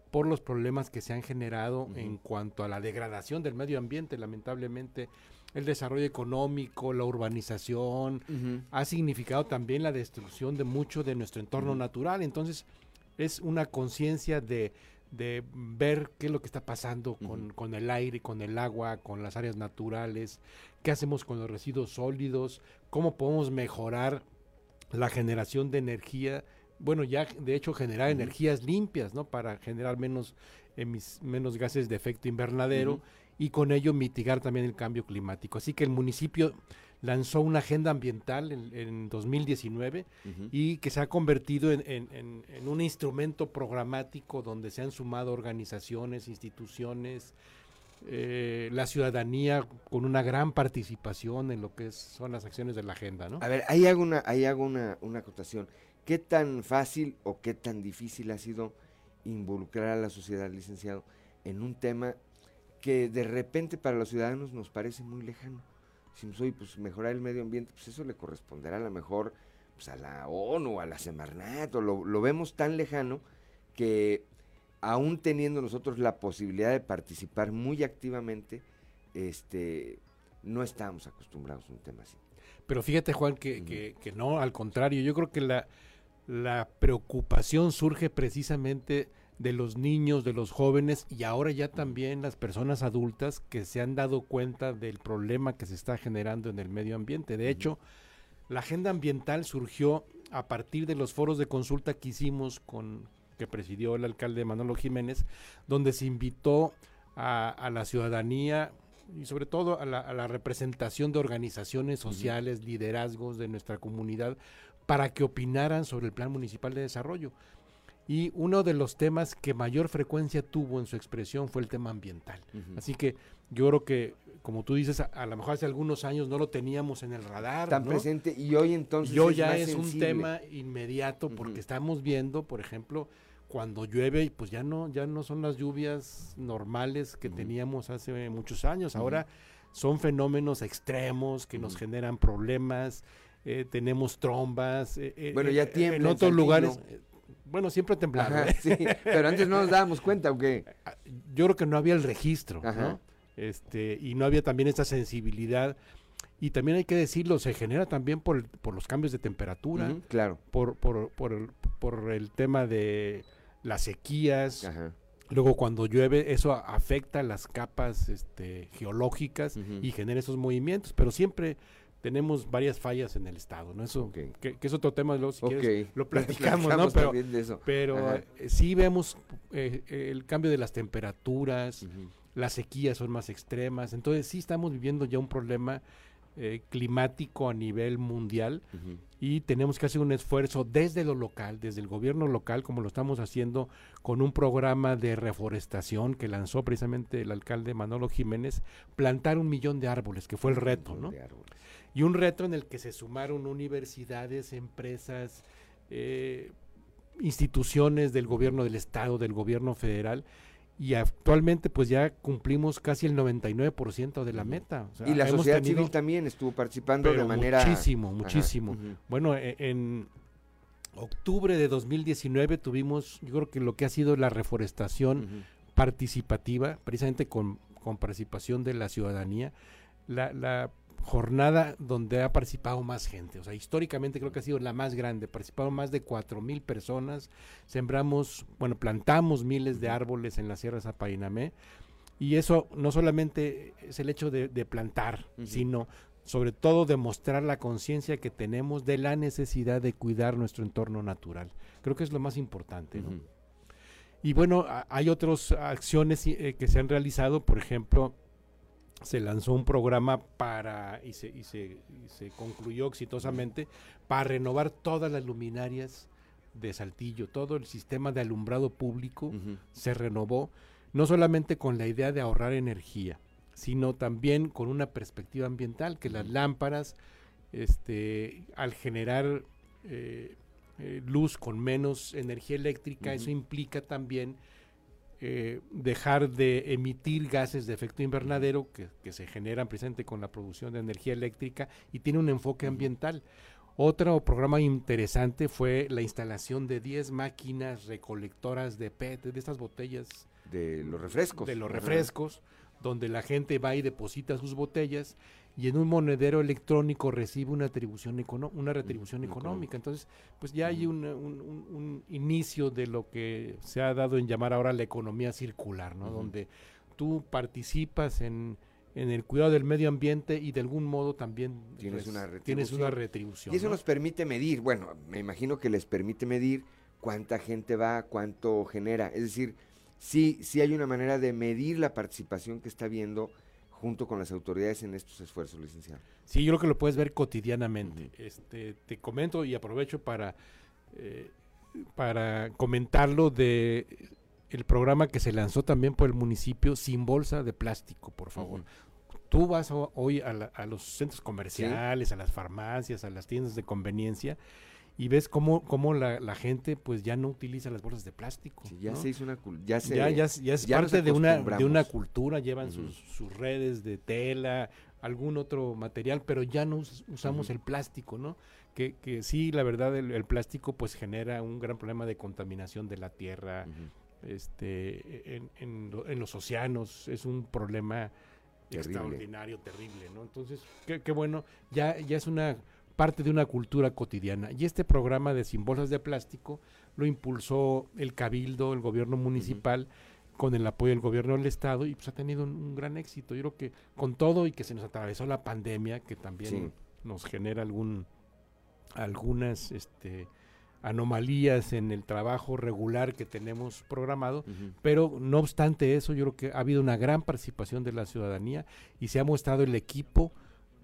por los problemas que se han generado en cuanto a la degradación del medio ambiente, lamentablemente el desarrollo económico, la urbanización, ha significado también la destrucción de mucho de nuestro entorno natural. Entonces, es una conciencia de, de ver qué es lo que está pasando con, con el aire, con el agua, con las áreas naturales, qué hacemos con los residuos sólidos, cómo podemos mejorar la generación de energía, bueno, ya de hecho generar energías limpias, ¿no? Para generar menos, emis- menos gases de efecto invernadero. Y con ello mitigar también el cambio climático. Así que el municipio lanzó una agenda ambiental en, en 2019 Ujú. y que se ha convertido en, en- en- en un instrumento programático donde se han sumado organizaciones, instituciones, eh, la ciudadanía con una gran participación en lo que es- son las acciones de la agenda, ¿no? A ver, ahí hago una, ahí hago una, una acotación. ¿Qué tan fácil o qué tan difícil ha sido involucrar a la sociedad, licenciado, en un tema que de repente para los ciudadanos nos parece muy lejano? Si soy, pues mejorar el medio ambiente, pues eso le corresponderá a lo mejor pues, a la ONU, a la Semarnat, o lo, lo vemos tan lejano que aún teniendo nosotros la posibilidad de participar muy activamente, este, no estamos acostumbrados a un tema así. Pero fíjate, Juan, que, que- que no, al contrario, yo creo que la, la preocupación surge precisamente de los niños, de los jóvenes y ahora ya también las personas adultas que se han dado cuenta del problema que se está generando en el medio ambiente. De hecho, la agenda ambiental surgió a partir de los foros de consulta que hicimos con que presidió el alcalde Manolo Jiménez, donde se invitó a, a la ciudadanía y sobre todo a la, a la representación de organizaciones sociales, liderazgos de nuestra comunidad, para que opinaran sobre el Plan Municipal de Desarrollo. Y uno de los temas que mayor frecuencia tuvo en su expresión fue el tema ambiental. Así que yo creo que, como tú dices, a, a lo mejor hace algunos años no lo teníamos en el radar. Tan ¿no? presente y hoy entonces Y hoy es ya más es un tema inmediato porque estamos viendo, por ejemplo, cuando llueve, pues ya no, ya no son las lluvias normales que teníamos hace muchos años. Ahora son fenómenos extremos que nos generan problemas. eh, tenemos trombas. eh, eh, Bueno, ya eh, tiembla En otros lugares. Saltillo. eh, Bueno, siempre ha temblado. Ajá, ¿eh? sí, pero antes no nos dábamos cuenta, ¿o qué? Yo creo que no había el registro, Ajá. ¿no? Este, y no había también esta sensibilidad. Y también hay que decirlo, se genera también por, el- por los cambios de temperatura. Claro. Por, por, por, el, por el tema de las sequías. Ajá. Luego cuando llueve, eso afecta las capas este, geológicas y genera esos movimientos. Pero siempre tenemos varias fallas en el estado, ¿no? Eso, que, que es otro tema, luego si quieres lo platicamos, ¿no? Platicamos Pero, también de eso. pero eh, sí vemos eh, el cambio de las temperaturas, las sequías son más extremas, entonces sí estamos viviendo ya un problema eh, climático a nivel mundial y tenemos que hacer un esfuerzo desde lo local, desde el gobierno local, como lo estamos haciendo con un programa de reforestación que lanzó precisamente el alcalde Manolo Jiménez, plantar un millón de árboles, que fue el reto, ¿no? Y un reto en el que se sumaron universidades, empresas, eh, instituciones del gobierno del estado, del gobierno federal, y actualmente pues ya cumplimos casi el 99% de la meta. O sea, y la sociedad tenido- civil también estuvo participando de manera... Muchísimo, Ajá, muchísimo. Bueno, e- en octubre de 2019 tuvimos, yo creo que lo que ha sido la reforestación participativa, precisamente con, con participación de la ciudadanía, la, la jornada donde ha participado más gente. O sea, históricamente creo que ha sido la más grande. Participaron más de cuatro mil personas. Sembramos, bueno, plantamos miles de árboles en la Sierra Zapainamé. Y eso no solamente es el hecho de, de plantar, sino sobre todo demostrar la conciencia que tenemos de la necesidad de cuidar nuestro entorno natural. Creo que es lo más importante. ¿no? Y bueno, a- hay otras acciones eh, que se han realizado, por ejemplo, se lanzó un programa para, y se, y se, y se concluyó exitosamente, para renovar todas las luminarias de Saltillo, todo el sistema de alumbrado público se renovó, no solamente con la idea de ahorrar energía, sino también con una perspectiva ambiental, que las lámparas, este, al generar eh, eh, luz con menos energía eléctrica, eso implica también eh, dejar de emitir gases de efecto invernadero que, que, se generan presente con la producción de energía eléctrica y tiene un enfoque ambiental. Otro programa interesante fue la instalación de 10 máquinas recolectoras de PET, de estas botellas. De los refrescos. De los refrescos, donde la gente va y deposita sus botellas y en un monedero electrónico recibe una atribución una retribución económica. Entonces, pues ya hay un, un, inicio de lo que se ha dado en llamar ahora la economía circular, ¿no? Donde tú participas en, en, el cuidado del medio ambiente y de algún modo también tienes, una, retribución. tienes una retribución. Y eso nos permite medir, bueno, me imagino que les permite medir cuánta gente va, cuánto genera. Es decir, sí, sí hay una manera de medir la participación que está habiendo junto con las autoridades en estos esfuerzos, licenciado. Sí, yo creo que lo puedes ver cotidianamente. este, te comento y aprovecho para, eh, para comentarlo de el programa que se lanzó también por el municipio sin bolsa de plástico, por favor. Tú vas hoy a, los centros comerciales, a las farmacias, a las tiendas de conveniencia y ves cómo, cómo la, la, gente pues ya no utiliza las bolsas de plástico. ya se hizo una ya, se, ya, ya, es parte de una, de una cultura, llevan sus, sus, redes de tela, algún otro material, pero ya no usamos el plástico, ¿no? Que, que sí, la verdad, el, plástico pues genera un gran problema de contaminación de la tierra, este, en, en, en, los océanos, es un problema extraordinario, terrible, ¿no? Entonces, qué, qué bueno, ya, ya es una parte de una cultura cotidiana. Y este programa de Sin Bolsas de Plástico lo impulsó el Cabildo, el gobierno municipal, con el apoyo del gobierno del Estado, y pues ha tenido un, gran éxito. Yo creo que con todo y que se nos atravesó la pandemia, que también nos genera algún algunas este anomalías en el trabajo regular que tenemos programado, pero no obstante eso, yo creo que ha habido una gran participación de la ciudadanía y se ha mostrado el equipo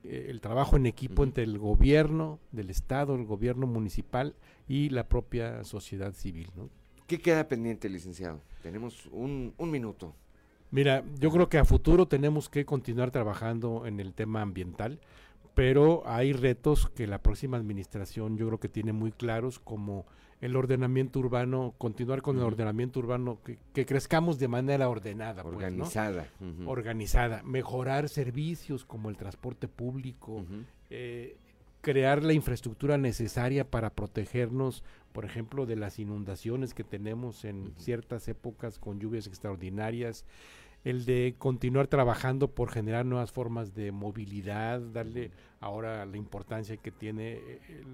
el trabajo en equipo entre el gobierno del estado, el gobierno municipal y la propia sociedad civil. ¿no? ¿Qué queda pendiente, licenciado? Tenemos un, un minuto. Mira, yo creo que a futuro tenemos que continuar trabajando en el tema ambiental, pero hay retos que la próxima administración yo creo que tiene muy claros como el ordenamiento urbano, continuar con el ordenamiento urbano, que, crezcamos de manera ordenada. Pues, organizada. Organizada. Mejorar servicios como el transporte público, eh, crear la infraestructura necesaria para protegernos, por ejemplo, de las inundaciones que tenemos en ciertas épocas con lluvias extraordinarias el de continuar trabajando por generar nuevas formas de movilidad, darle ahora la importancia que tiene el,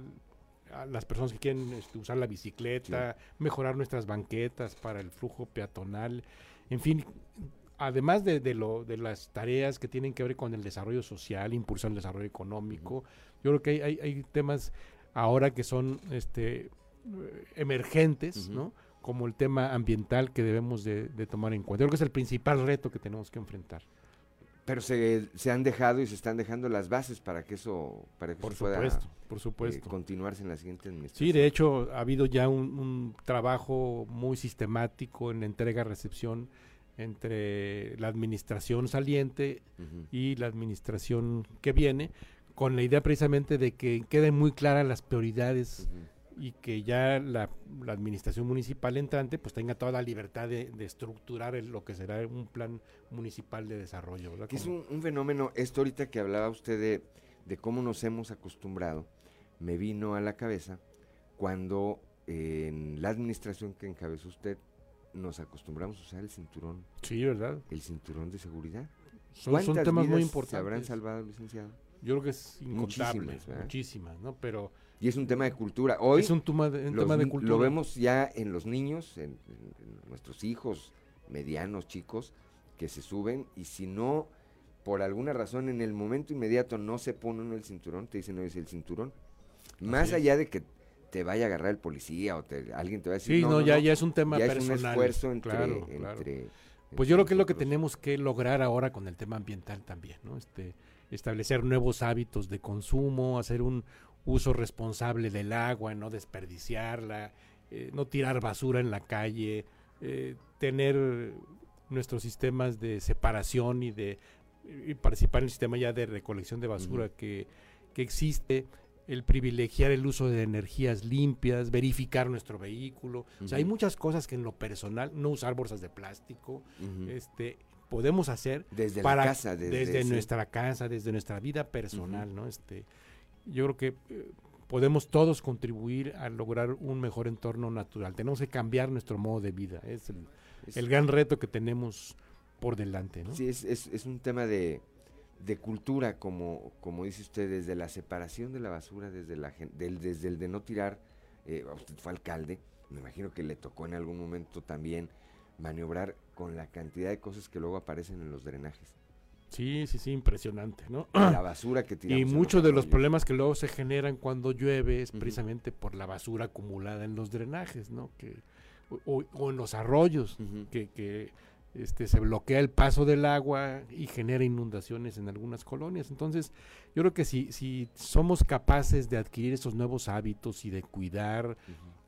a las personas que quieren este, usar la bicicleta, mejorar nuestras banquetas para el flujo peatonal, en fin, además de, de, lo, de las tareas que tienen que ver con el desarrollo social, impulsar el desarrollo económico, yo creo que hay, hay, hay, temas ahora que son este emergentes, ¿no? como el tema ambiental que debemos de, de tomar en cuenta. Yo creo que es el principal reto que tenemos que enfrentar. Pero se, se, han dejado y se están dejando las bases para que eso, para que por pueda por eh, supuesto. continuarse en la siguiente administración. Sí, de hecho ha habido ya un, trabajo muy sistemático en entrega-recepción entre la administración saliente y la administración que viene, con la idea precisamente de que queden muy claras las prioridades y que ya la, administración municipal entrante pues tenga toda la libertad de, estructurar lo que será un plan municipal de desarrollo. Que es un, fenómeno, esto ahorita que hablaba usted de, cómo nos hemos acostumbrado, me vino a la cabeza cuando en la administración que encabezó usted nos acostumbramos a usar el cinturón. Sí, ¿verdad? El cinturón de seguridad. Son, son temas muy importantes. ¿Se habrán salvado, licenciado? Yo creo que es incontable, muchísimas, ¿no? Pero y es un tema de cultura. Hoy es un, tema de, cultura. Lo vemos ya en los niños, en, nuestros hijos medianos, chicos, que se suben y si no, por alguna razón, en el momento inmediato no se pone el cinturón, te dicen, no es el cinturón. Más allá de que te vaya a agarrar el policía o te, alguien te va a decir. Sí, no, ya, ya es un tema ya personal. Es un esfuerzo entre. pues yo creo que es lo que tenemos que lograr ahora con el tema ambiental también, ¿no? Este, establecer nuevos hábitos de consumo, hacer un, uso responsable del agua, no desperdiciarla, eh, no tirar basura en la calle, eh, tener nuestros sistemas de separación y de participar en el sistema ya de recolección de basura que, que, existe, el privilegiar el uso de energías limpias, verificar nuestro vehículo. O sea, hay muchas cosas que en lo personal, no usar bolsas de plástico, este, podemos hacer desde para, la casa, desde, nuestra casa, desde nuestra vida personal, ¿no? Este, yo creo que eh, podemos todos contribuir a lograr un mejor entorno natural. Tenemos que cambiar nuestro modo de vida. Es el, gran reto que tenemos por delante, ¿no? Sí, es, es, es un tema de de cultura, como, como dice usted, desde la separación de la basura, desde, la, del, desde el de no tirar, eh, usted fue alcalde, me imagino que le tocó en algún momento también maniobrar con la cantidad de cosas que luego aparecen en los drenajes. Sí, sí, sí, impresionante, ¿no? La basura que tiramos. Y muchos de los problemas que luego se generan cuando llueve es precisamente por la basura acumulada en los drenajes, ¿no? Que, o, en los arroyos, que, que este, se bloquea el paso del agua y genera inundaciones en algunas colonias. Entonces, yo creo que si, si somos capaces de adquirir esos nuevos hábitos y de cuidar,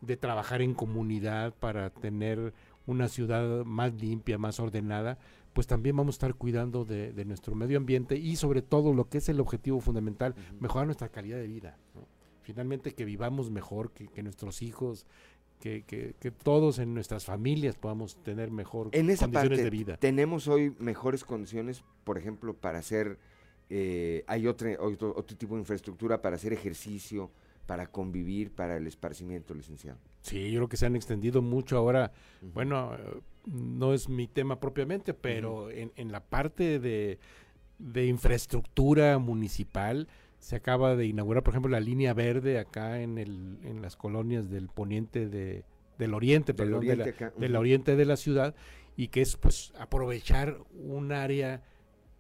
de trabajar en comunidad para tener una ciudad más limpia, más ordenada, pues también vamos a estar cuidando de, nuestro medio ambiente y sobre todo lo que es el objetivo fundamental, mejorar nuestra calidad de vida. Finalmente que vivamos mejor, que, que nuestros hijos que, todos en nuestras familias podamos tener mejor en esa condiciones de vida. Tenemos hoy mejores condiciones, por ejemplo, para hacer, eh, hay otro, otro, tipo de infraestructura para hacer ejercicio, para convivir, para el esparcimiento, licenciado. Sí, yo creo que se han extendido mucho ahora. Bueno, no es mi tema propiamente, pero en, en, la parte de, de infraestructura municipal, se acaba de inaugurar, por ejemplo, la línea verde acá en, el, en las colonias del poniente de, del oriente, del oriente de, la, oriente de la ciudad, y que es pues aprovechar un área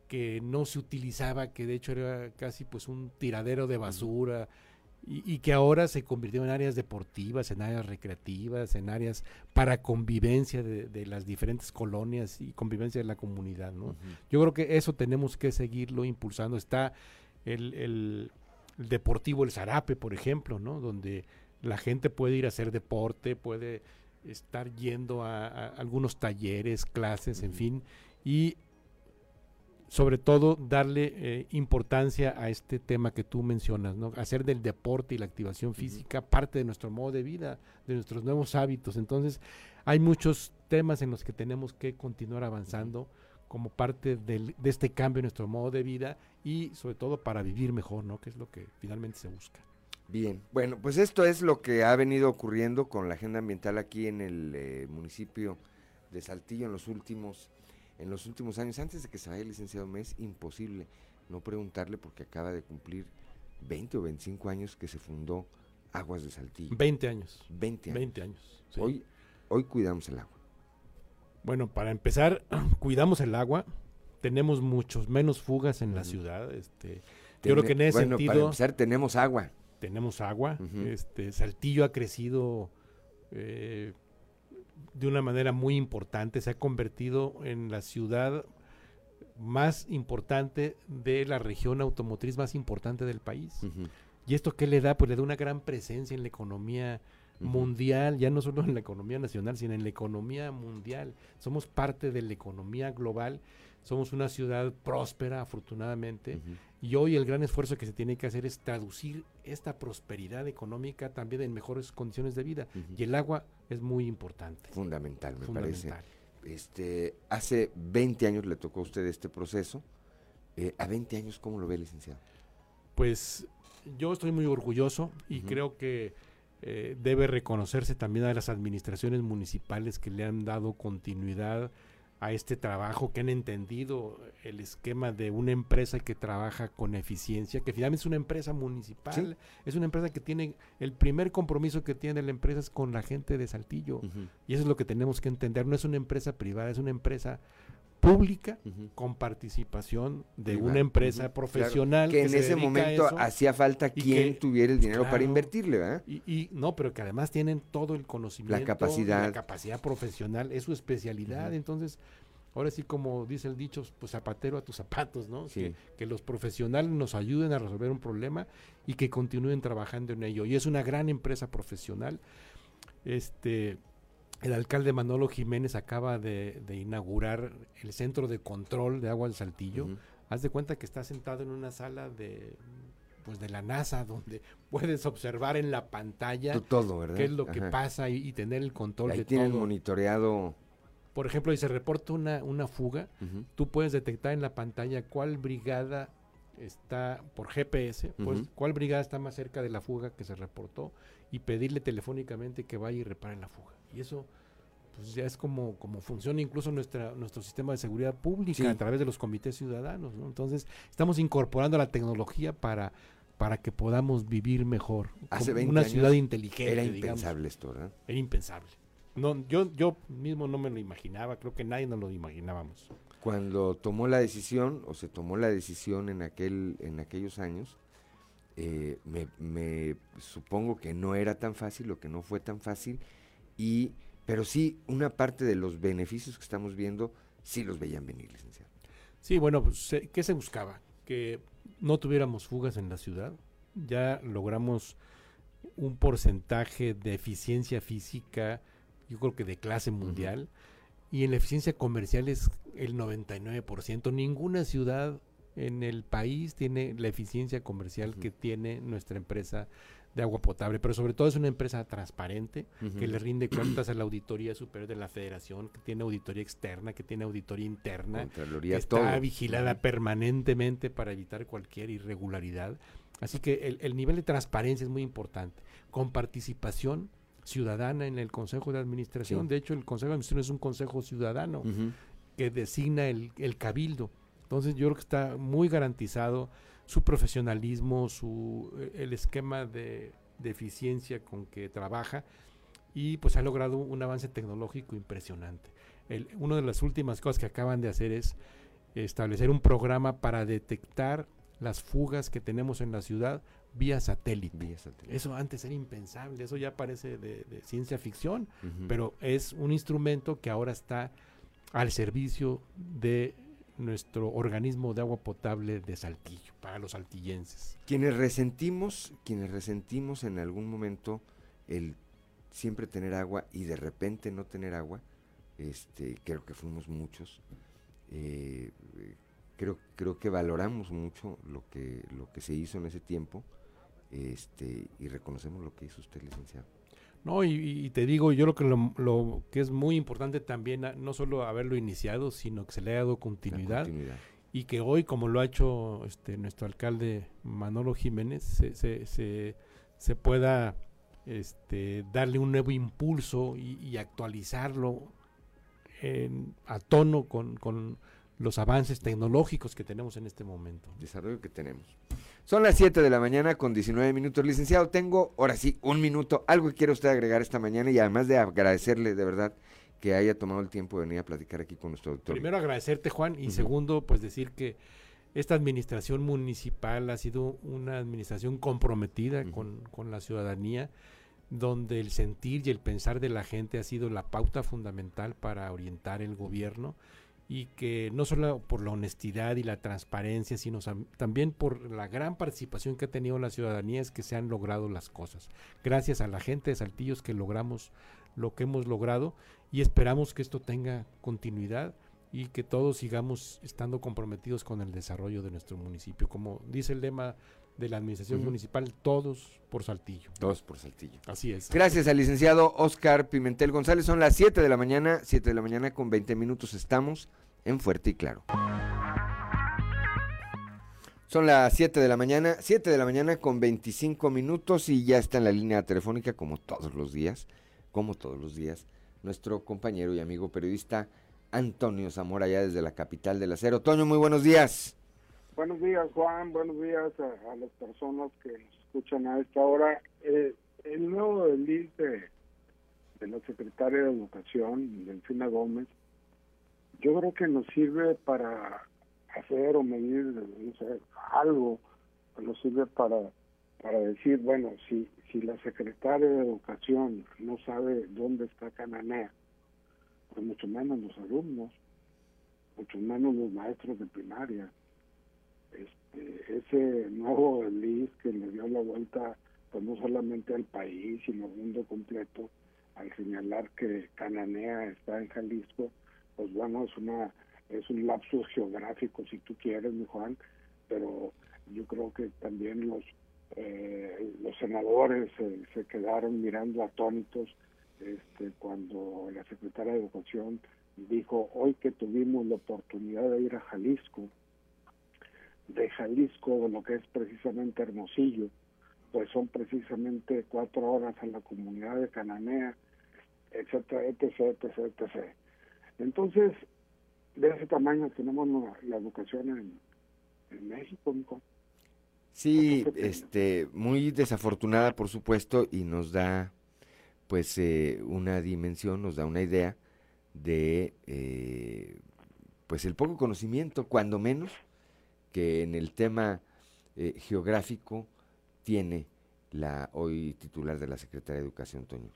que no se utilizaba, que de hecho era casi pues un tiradero de basura, y, que ahora se convirtió en áreas deportivas, en áreas recreativas, en áreas para convivencia de, las diferentes colonias y convivencia de la comunidad, ¿no? Yo creo que eso tenemos que seguirlo impulsando. Está el, el, deportivo El Zarape, por ejemplo, ¿no? Donde la gente puede ir a hacer deporte, puede estar yendo a, algunos talleres, clases, en fin, y sobre todo darle eh, importancia a este tema que tú mencionas, ¿no? Hacer del deporte y la activación física parte de nuestro modo de vida, de nuestros nuevos hábitos. Entonces, hay muchos temas en los que tenemos que continuar avanzando como parte de este cambio en nuestro modo de vida y sobre todo para vivir mejor, ¿no? Que es lo que finalmente se busca. Bien, bueno, pues esto es lo que ha venido ocurriendo con la agenda ambiental aquí en el eh, municipio de Saltillo en los últimos en los últimos años. Antes de que se vaya el licenciado Mes, imposible no preguntarle porque acaba de cumplir 20 o 25 años que se fundó Aguas de Saltillo. 20 años. 20 años. 20 años. Hoy, hoy cuidamos el agua. Bueno, para empezar, cuidamos el agua, tenemos muchos menos fugas en la ciudad. Este, yo creo que en ese bueno, sentido. Para empezar, tenemos agua. Tenemos agua. este, Saltillo ha crecido eh, de una manera muy importante. Se ha convertido en la ciudad más importante de la región automotriz más importante del país. ¿Y esto qué le da? Pues le da una gran presencia en la economía mundial, ya no solo en la economía nacional, sino en la economía mundial. Somos parte de la economía global, somos una ciudad próspera, afortunadamente, y hoy el gran esfuerzo que se tiene que hacer es traducir esta prosperidad económica también en mejores condiciones de vida. Y el agua es muy importante. Fundamental, me parece. Este, hace 20 años le tocó a usted este proceso. Eh, a 20 años, ¿cómo lo ve, licenciado? Pues yo estoy muy orgulloso y creo que eh, debe reconocerse también a las administraciones municipales que le han dado continuidad a este trabajo, que han entendido el esquema de una empresa que trabaja con eficiencia, que finalmente es una empresa municipal, es una empresa que tiene, el primer compromiso que tiene la empresa es con la gente de Saltillo, y eso es lo que tenemos que entender, no es una empresa privada, es una empresa pública con participación de una empresa profesional. que, en ese momento hacía falta quien tuviera el dinero para invertirle, ¿verdad? Y, no, pero que además tienen todo el conocimiento, la capacidad, la capacidad profesional, es su especialidad. Entonces, ahora sí, como dice el dicho, pues zapatero a tus zapatos, ¿no? Que, que, los profesionales nos ayuden a resolver un problema y que continúen trabajando en ello. Y es una gran empresa profesional. Este el alcalde Manolo Jiménez acaba de, inaugurar el centro de control de agua del Saltillo. Haz de cuenta que está sentado en una sala de pues de la NASA, donde puedes observar en la pantalla todo, ¿verdad? qué es lo que pasa y, tener el control Ahí de tienen monitoreado. Por ejemplo, si se reporta una, una fuga, tú puedes detectar en la pantalla cuál brigada está por GPS, pues cuál brigada está más cerca de la fuga que se reportó y pedirle telefónicamente que vaya y repare la fuga. Y eso pues ya es como, como funciona incluso nuestra, nuestro sistema de seguridad pública a través de los comités ciudadanos. Entonces, estamos incorporando la tecnología para, para que podamos vivir mejor. Hace una ciudad inteligente. Era impensable esto, ¿verdad? Era impensable. No, yo, yo mismo no me lo imaginaba, creo que nadie nos lo imaginábamos. Cuando tomó la decisión, o se tomó la decisión en, aquel, en aquellos años, eh, me, me supongo que no era tan fácil o que no fue tan fácil y pero sí una parte de los beneficios que estamos viendo sí los veían venir, licenciado. Sí, bueno, pues, ¿qué se buscaba? Que no tuviéramos fugas en la ciudad. Ya logramos un porcentaje de eficiencia física, yo creo que de clase mundial, y en la eficiencia comercial es el 99%. Ninguna ciudad en el país tiene la eficiencia comercial que tiene nuestra empresa de agua potable, pero sobre todo es una empresa transparente que le rinde cuentas a la Auditoría Superior de la Federación, que tiene auditoría externa, que tiene auditoría interna, que está vigilada permanentemente para evitar cualquier irregularidad. Así que el, nivel de transparencia es muy importante, con participación ciudadana en el Consejo de Administración. De hecho, el Consejo de Administración es un consejo ciudadano que designa el, el cabildo. Entonces yo creo que está muy garantizado su profesionalismo, su, eh, el esquema de, eficiencia con que trabaja y pues ha logrado un avance tecnológico impresionante. El, una de las últimas cosas que acaban de hacer es establecer un programa para detectar las fugas que tenemos en la ciudad vía satélite. Eso antes era impensable, eso ya parece de, ciencia ficción, pero es un instrumento que ahora está al servicio de nuestro organismo de agua potable de Saltillo, para los saltillenses. Quienes resentimos, quienes resentimos en algún momento el siempre tener agua y de repente no tener agua, este, creo que fuimos muchos, eh, creo, creo que valoramos mucho lo que, lo que se hizo en ese tiempo este, y reconocemos lo que hizo usted, licenciado. No, y, te digo, yo creo que lo, que es muy importante también, no solo haberlo iniciado, sino que se le haya dado continuidad, y que hoy, como lo ha hecho este, nuestro alcalde Manolo Jiménez, se, se, se, pueda este, darle un nuevo impulso y, actualizarlo a tono con, con los avances tecnológicos que tenemos en este momento. Desarrollo que tenemos. Son las 7 de la mañana con 19 minutos. Licenciado, tengo ahora sí un minuto. Algo que quiere usted agregar esta mañana y además de agradecerle de verdad que haya tomado el tiempo de venir a platicar aquí con nuestro doctor. Primero agradecerte, Juan, y segundo, pues decir que esta administración municipal ha sido una administración comprometida con, con la ciudadanía, donde el sentir y el pensar de la gente ha sido la pauta fundamental para orientar el gobierno y que no solo por la honestidad y la transparencia, sino también por la gran participación que ha tenido la ciudadanía es que se han logrado las cosas. Gracias a la gente de Saltillos que logramos lo que hemos logrado y esperamos que esto tenga continuidad y que todos sigamos estando comprometidos con el desarrollo de nuestro municipio. Como dice el lema de la administración municipal, todos por Saltillo. Todos por Saltillo. Así es. Gracias al licenciado Oscar Pimentel González. Son las 7 de la mañana, 7 de la mañana con 20 minutos estamos en Fuerte y Claro. Son las 7 de la mañana, 7 de la mañana con 25 minutos y ya está en la línea telefónica como todos los días, como todos los días, nuestro compañero y amigo periodista Antonio Zamora, ya desde la capital del acero. Toño, muy buenos días. Buenos días, Juan. Buenos días a, las personas que nos escuchan a esta hora. Eh, el nuevo delito de, de la secretaria de Educación, Delfina Gómez, yo creo que nos sirve para hacer o medir algo, nos sirve para, para decir, bueno, si, si la secretaria de Educación no sabe dónde está Cananea, pues mucho menos los alumnos, mucho menos los maestros de primaria. Este, ese nuevo LIS que le dio la vuelta pues no solamente al país, sino al mundo completo, al señalar que Cananea está en Jalisco, pues bueno, es una es un lapsus geográfico si tú quieres, mi Juan, pero yo creo que también los, eh, los senadores se quedaron mirando atónitos este, cuando la secretaria de Educación dijo, hoy que tuvimos la oportunidad de ir a Jalisco, de Jalisco, lo que es precisamente Hermosillo, pues son precisamente cuatro horas a la comunidad de Cananea, etcétera, etc., etc., etc. Entonces, de ese tamaño tenemos la, educación en, en México, Sí, este, muy desafortunada, por supuesto, y nos da, pues, eh, una dimensión, nos da una idea de, eh, pues, el poco conocimiento, cuando menos, que en el tema eh, geográfico tiene la hoy titular de la Secretaría de Educación, Toño.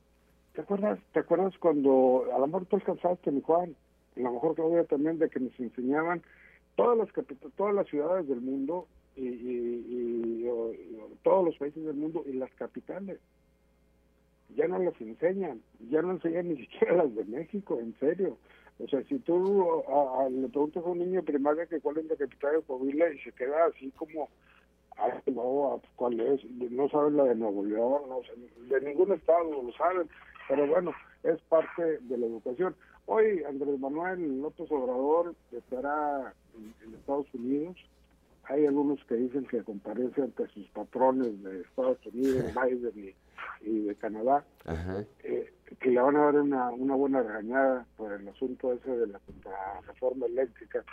¿Te acuerdas, ¿Te acuerdas cuando, a lo mejor tú alcanzaste, mi Juan, a lo mejor Claudia también, de que nos enseñaban todas las todas las ciudades del mundo y, todos los países del mundo y las capitales? Ya no las enseñan, ya no enseñan ni siquiera las de México, en serio. O sea, si tú le preguntas a un niño de primaria que cuál es la capital de Coahuila y se queda así como no, ¿cuál es? No saben la de Nuevo León, no de ningún estado lo saben, pero bueno, es parte de la educación. Hoy Andrés Manuel López Obrador estará en, Estados Unidos. Hay algunos que dicen que comparece ante sus patrones de Estados Unidos, Biden y, de Canadá, eh, que le van a dar una, una buena regañada por el asunto ese de la reforma eléctrica.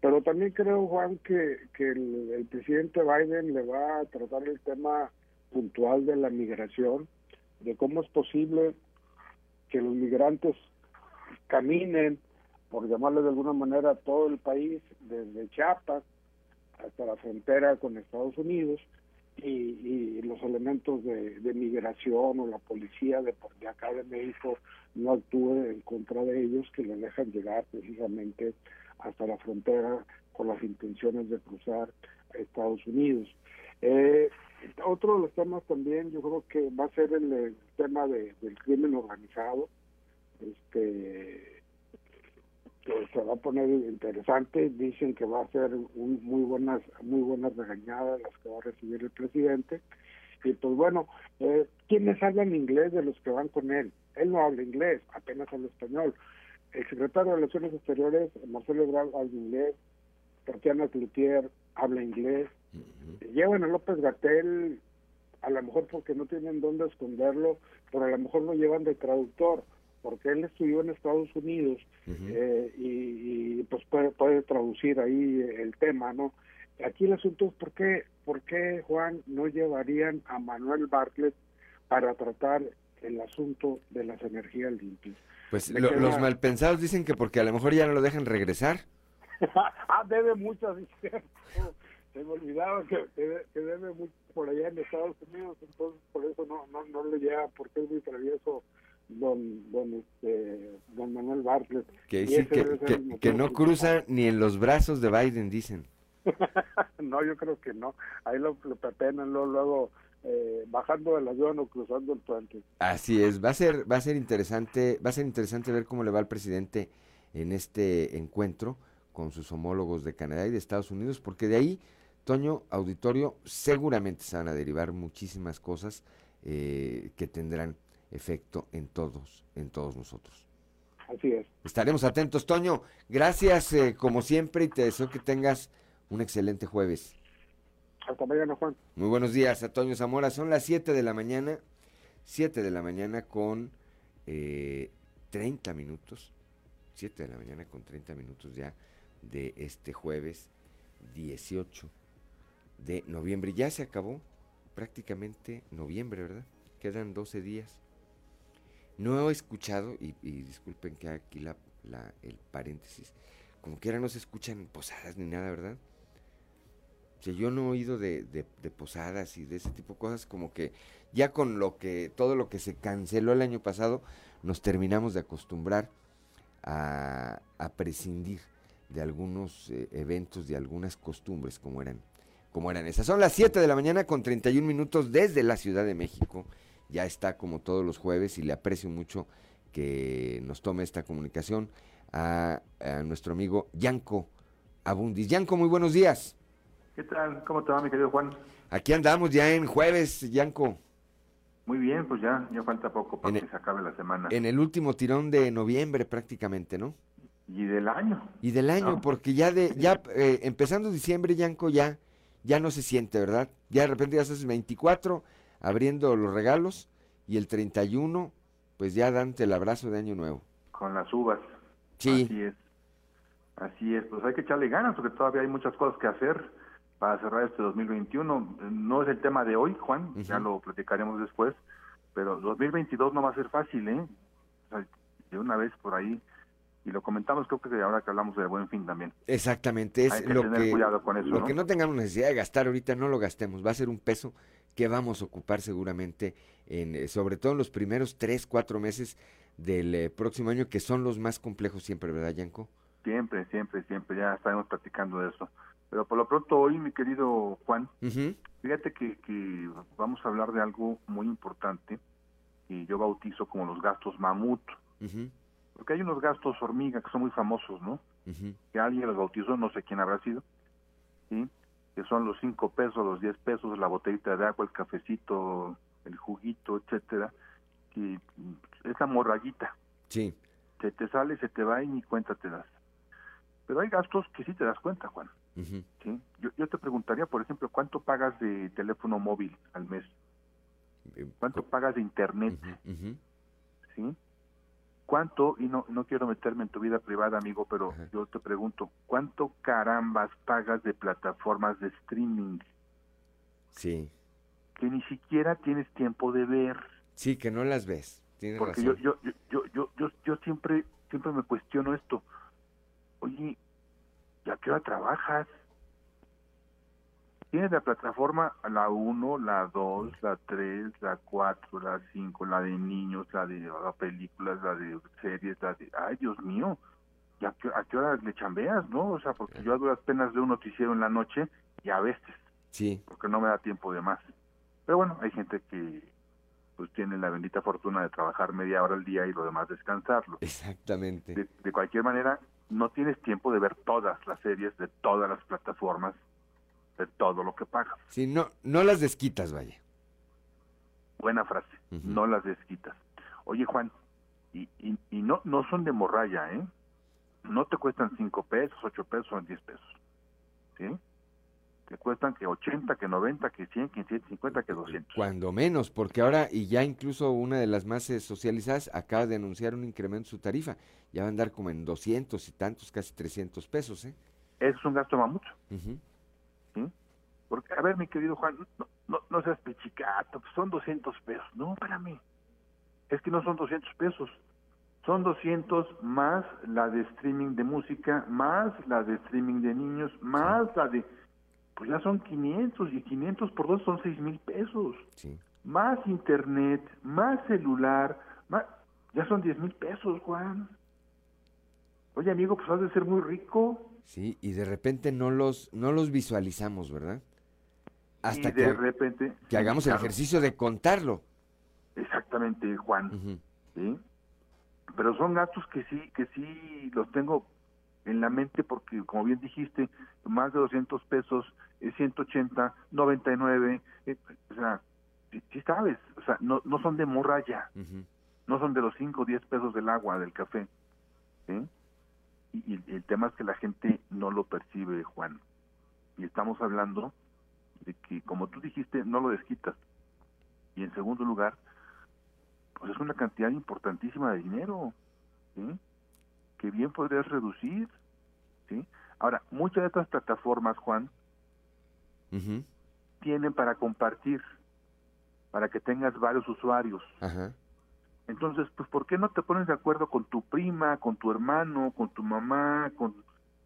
Pero también creo, Juan, que, que el, presidente Biden le va a tratar el tema puntual de la migración, de cómo es posible que los migrantes caminen, por llamarle de alguna manera, todo el país, desde Chiapas hasta la frontera con Estados Unidos, y, los elementos de, migración o la policía de, de acá de México no actúe en contra de ellos, que les dejan llegar precisamente hasta la frontera con las intenciones de cruzar Estados Unidos. Eh, otro de los temas también yo creo que va a ser el, tema del crimen organizado, este que se va a poner interesante, dicen que va a ser un, muy buenas muy buenas regañadas las que va a recibir el presidente. Y pues bueno, eh, ¿quiénes hablan inglés de los que van con él? Él no habla inglés, apenas habla español, el secretario de Relaciones Exteriores, Marcelo Ebrard, habla inglés, Tatiana Cloutier habla inglés, llevan a López Gatel, a lo mejor porque no tienen dónde esconderlo, pero a lo mejor lo llevan de traductor, porque él estudió en Estados Unidos eh, y, pues puede, puede traducir ahí el tema, ¿no? Aquí el asunto es por qué, por qué Juan no llevarían a Manuel Bartlett para tratar el asunto de las energías limpias. Pues los malpensados dicen que porque a lo mejor ya no lo dejan regresar. ah, debe mucho, se me olvidaba que, debe mucho por allá en Estados Unidos, entonces por eso no, no, no le llega, porque es muy travieso don, don, este, don Manuel Bartlett. Que, dicen que, que, no cruza ni en los brazos de Biden, dicen. no, yo creo que no. Ahí lo, lo pepenan luego, luego eh, bajando del avión o cruzando el puente. Así es, va a ser, va a ser interesante, va a ser interesante ver cómo le va al presidente en este encuentro con sus homólogos de Canadá y de Estados Unidos, porque de ahí, Toño, auditorio, seguramente se van a derivar muchísimas cosas eh, que tendrán efecto en todos, en todos nosotros. Así es. Estaremos atentos, Toño. Gracias, eh, como siempre, y te deseo que tengas un excelente jueves. Hasta mañana, Juan. Muy buenos días, Antonio Zamora. Son las 7 de la mañana, 7 de la mañana con eh, 30 minutos. 7 de la mañana con 30 minutos ya de este jueves 18 de noviembre. Ya se acabó prácticamente noviembre, ¿verdad? Quedan 12 días. No he escuchado, y, disculpen que aquí el paréntesis, como que ahora no se escuchan posadas ni nada, ¿verdad? que yo no he oído de, posadas y de ese tipo de cosas, como que ya con lo que, todo lo que se canceló el año pasado, nos terminamos de acostumbrar a, prescindir de algunos eh, eventos, de algunas costumbres como eran, como eran esas. Son las 7 de la mañana con 31 minutos desde la Ciudad de México. Ya está como todos los jueves y le aprecio mucho que nos tome esta comunicación a, a nuestro amigo Yanko Abundis. Yanko, muy buenos días. ¿Qué tal? ¿Cómo te va, mi querido Juan? Aquí andamos ya en jueves, Yanko. Muy bien, pues ya, ya falta poco para que se acabe la semana. En el último tirón de noviembre prácticamente, ¿no? Y del año. Y del año, porque ya de, ya eh, empezando diciembre, Yanko, ya, ya no se siente, ¿verdad? Ya de repente ya el 24 abriendo los regalos y el 31, pues ya dante el abrazo de año nuevo. Con las uvas. Sí. Así es. Así es, pues hay que echarle ganas porque todavía hay muchas cosas que hacer para cerrar este 2021. No es el tema de hoy, Juan, ya lo platicaremos después, pero 2022 no va a ser fácil, ¿eh? de una vez por ahí, y lo comentamos creo que ahora que hablamos de buen fin también. Exactamente, es hay que lo tener que, cuidado con eso, lo ¿no? que no tengamos necesidad de gastar ahorita, no lo gastemos, va a ser un peso que vamos a ocupar seguramente, en, eh, sobre todo en los primeros tres, cuatro meses del eh, próximo año, que son los más complejos siempre, ¿verdad, Yanko? Siempre, siempre, siempre, ya estaremos platicando de eso. Pero por lo pronto hoy, mi querido Juan, fíjate que, que vamos a hablar de algo muy importante y yo bautizo como los gastos mamut. Porque hay unos gastos hormiga que son muy famosos, ¿no? Que alguien los bautizó, no sé quién habrá sido, ¿sí? Que son los cinco pesos, los diez pesos, la botellita de agua, el cafecito, el juguito, etcétera, que es la morrayita. Sí. Se te sale, se te va y ni cuenta te das. Pero hay gastos que sí te das cuenta, Juan. ¿sí? Yo, yo te preguntaría, por ejemplo, ¿cuánto pagas de teléfono móvil al mes? ¿Cuánto pagas de internet? ¿Sí? ¿Cuánto, y no, no quiero meterme en tu vida privada, amigo, pero yo te pregunto, ¿cuánto carambas pagas de plataformas de streaming Sí. que ni siquiera tienes tiempo de ver? Sí, que no las ves. Tienes Porque razón. yo, yo, yo, yo, yo, yo siempre, siempre me cuestiono esto. Oye, ¿y a qué hora trabajas? Tienes la plataforma la 1, la 2, la 3, la 4, la 5, la de niños, la de películas, la de series, la de... ¡Ay, Dios mío! ¿Y a qué, a qué hora le chambeas, no? O sea, porque yo a duras penas veo un noticiero en la noche y a veces, Sí. porque no me da tiempo de más. Pero bueno, hay gente que pues tiene la bendita fortuna de trabajar media hora al día y lo demás descansarlo. Exactamente. De, de cualquier manera, no tienes tiempo de ver todas las series de todas las plataformas, de todo lo que pagas. Sí, no, no las desquitas, vaya. Buena frase, no las desquitas. Oye, Juan, y, y, y no, no son de morralla, ¿eh? No te cuestan 5 pesos, 8 pesos o 10 pesos. ¿Sí? Te cuestan que 80, que 90, que 100, que 150, que 200. Cuando menos, porque ahora, y ya incluso una de las más eh, socializadas acaba de anunciar un incremento en su tarifa. Ya va a andar como en 200 y tantos, casi 300 pesos, ¿eh? Eso es un gasto mamucho. Ujú. ¿Sí? Porque, a ver, mi querido Juan, no, no, no seas pechicato, pues son 200 pesos. No, espérame. Es que no son 200 pesos. Son 200 más la de streaming de música, más la de streaming de niños, más la de... Pues ya son 500 y 500 por dos son 6 mil pesos. Sí. Más internet, más celular, más... Ya son 10 mil pesos, Juan. Oye, amigo, pues has de ser muy rico. Sí, y de repente no los, no los visualizamos, ¿verdad? Hasta y que, de repente... que hagamos el ejercicio de contarlo. Exactamente, Juan. ¿sí? Pero son gastos que sí, que sí los tengo en la mente porque, como bien dijiste, más de 200 pesos, eh, 180, 99, eh, o sea, sí, sí sabes, o sea, no, no son de morralla, no son de los 5 o 10 pesos del agua, del café, ¿sí? Y, el tema es que la gente no lo percibe, Juan. Y estamos hablando de que, como tú dijiste, no lo desquitas. Y en segundo lugar, pues es una cantidad importantísima de dinero, ¿sí? Que bien podrías reducir, ¿sí? Ahora, muchas de estas plataformas, Juan, tienen para compartir, para que tengas varios usuarios. Ajá. Entonces, pues, ¿por qué no te pones de acuerdo con tu prima, con tu hermano, con tu mamá, con,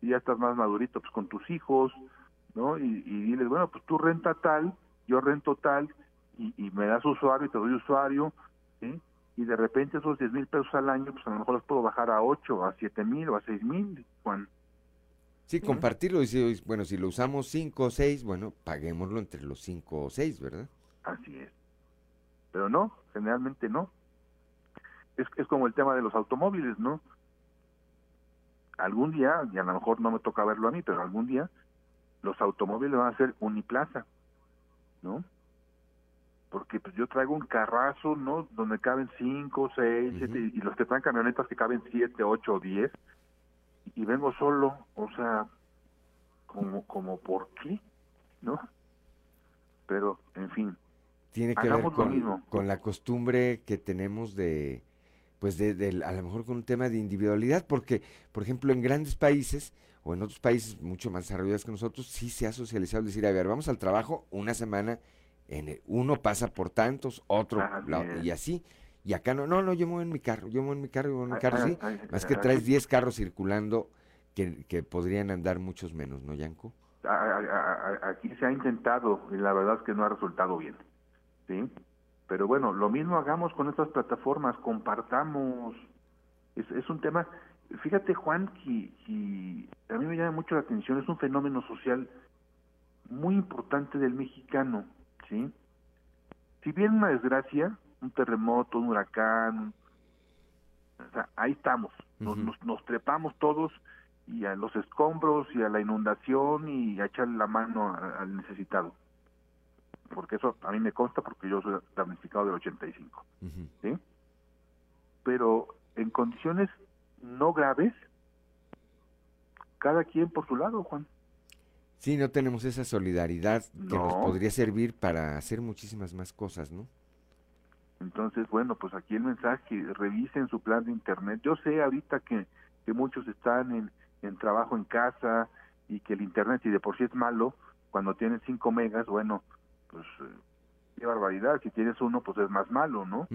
si ya estás más madurito, pues con tus hijos, ¿no? Y, y diles, bueno, pues tú renta tal, yo rento tal, y, y me das usuario y te doy usuario, ¿sí? Y de repente esos 10 mil pesos al año, pues a lo mejor los puedo bajar a 8, a 7 mil o a 6 mil, Juan. Sí, compartirlo. Y si, bueno, si lo usamos cinco o seis, bueno, paguémoslo entre los cinco o seis, ¿verdad? Así es. Pero no, generalmente no. Es, es como el tema de los automóviles, ¿no? Algún día, y a lo mejor no me toca verlo a mí, pero algún día los automóviles van a ser uniplaza, ¿no? Porque pues yo traigo un carrazo, ¿no? Donde caben cinco, seis, siete, y los que traen camionetas que caben siete, ocho o diez, y vengo solo, o sea, como, como por qué, ¿no? Pero, en fin. Tiene que ver con, con la costumbre que tenemos de, pues de, de, a lo mejor con un tema de individualidad, porque, por ejemplo, en grandes países o en otros países mucho más desarrollados que nosotros, sí se ha socializado decir, a ver, vamos al trabajo una semana, en uno pasa por tantos, otro, y así. Y acá no, no, no, yo me voy en mi carro, yo me voy en mi carro, yo me voy en mi carro, sí. Más que traes 10 carros circulando que, que, podrían andar muchos menos, ¿no, Yanko? Aquí se ha intentado y la verdad es que no ha resultado bien, ¿sí? Pero bueno, lo mismo hagamos con estas plataformas, compartamos. Es, es un tema, fíjate Juan, que, a mí me llama mucho la atención, es un fenómeno social muy importante del mexicano, ¿sí? Si viene una desgracia, un terremoto, un huracán, o sea, ahí estamos, nos, nos, trepamos todos y a los escombros y a la inundación y a echarle la mano al necesitado porque eso a mí me consta porque yo soy damnificado del 85, ¿sí? Pero en condiciones no graves, cada quien por su lado, Juan. Sí, no tenemos esa solidaridad que nos podría servir para hacer muchísimas más cosas, ¿no? Entonces, bueno, pues aquí el mensaje, revisen su plan de internet. Yo sé ahorita que, que muchos están en, en trabajo en casa y que el internet, si de por sí es malo, cuando tienen 5 megas, bueno, pues eh, qué barbaridad, si tienes uno pues es más malo, ¿no?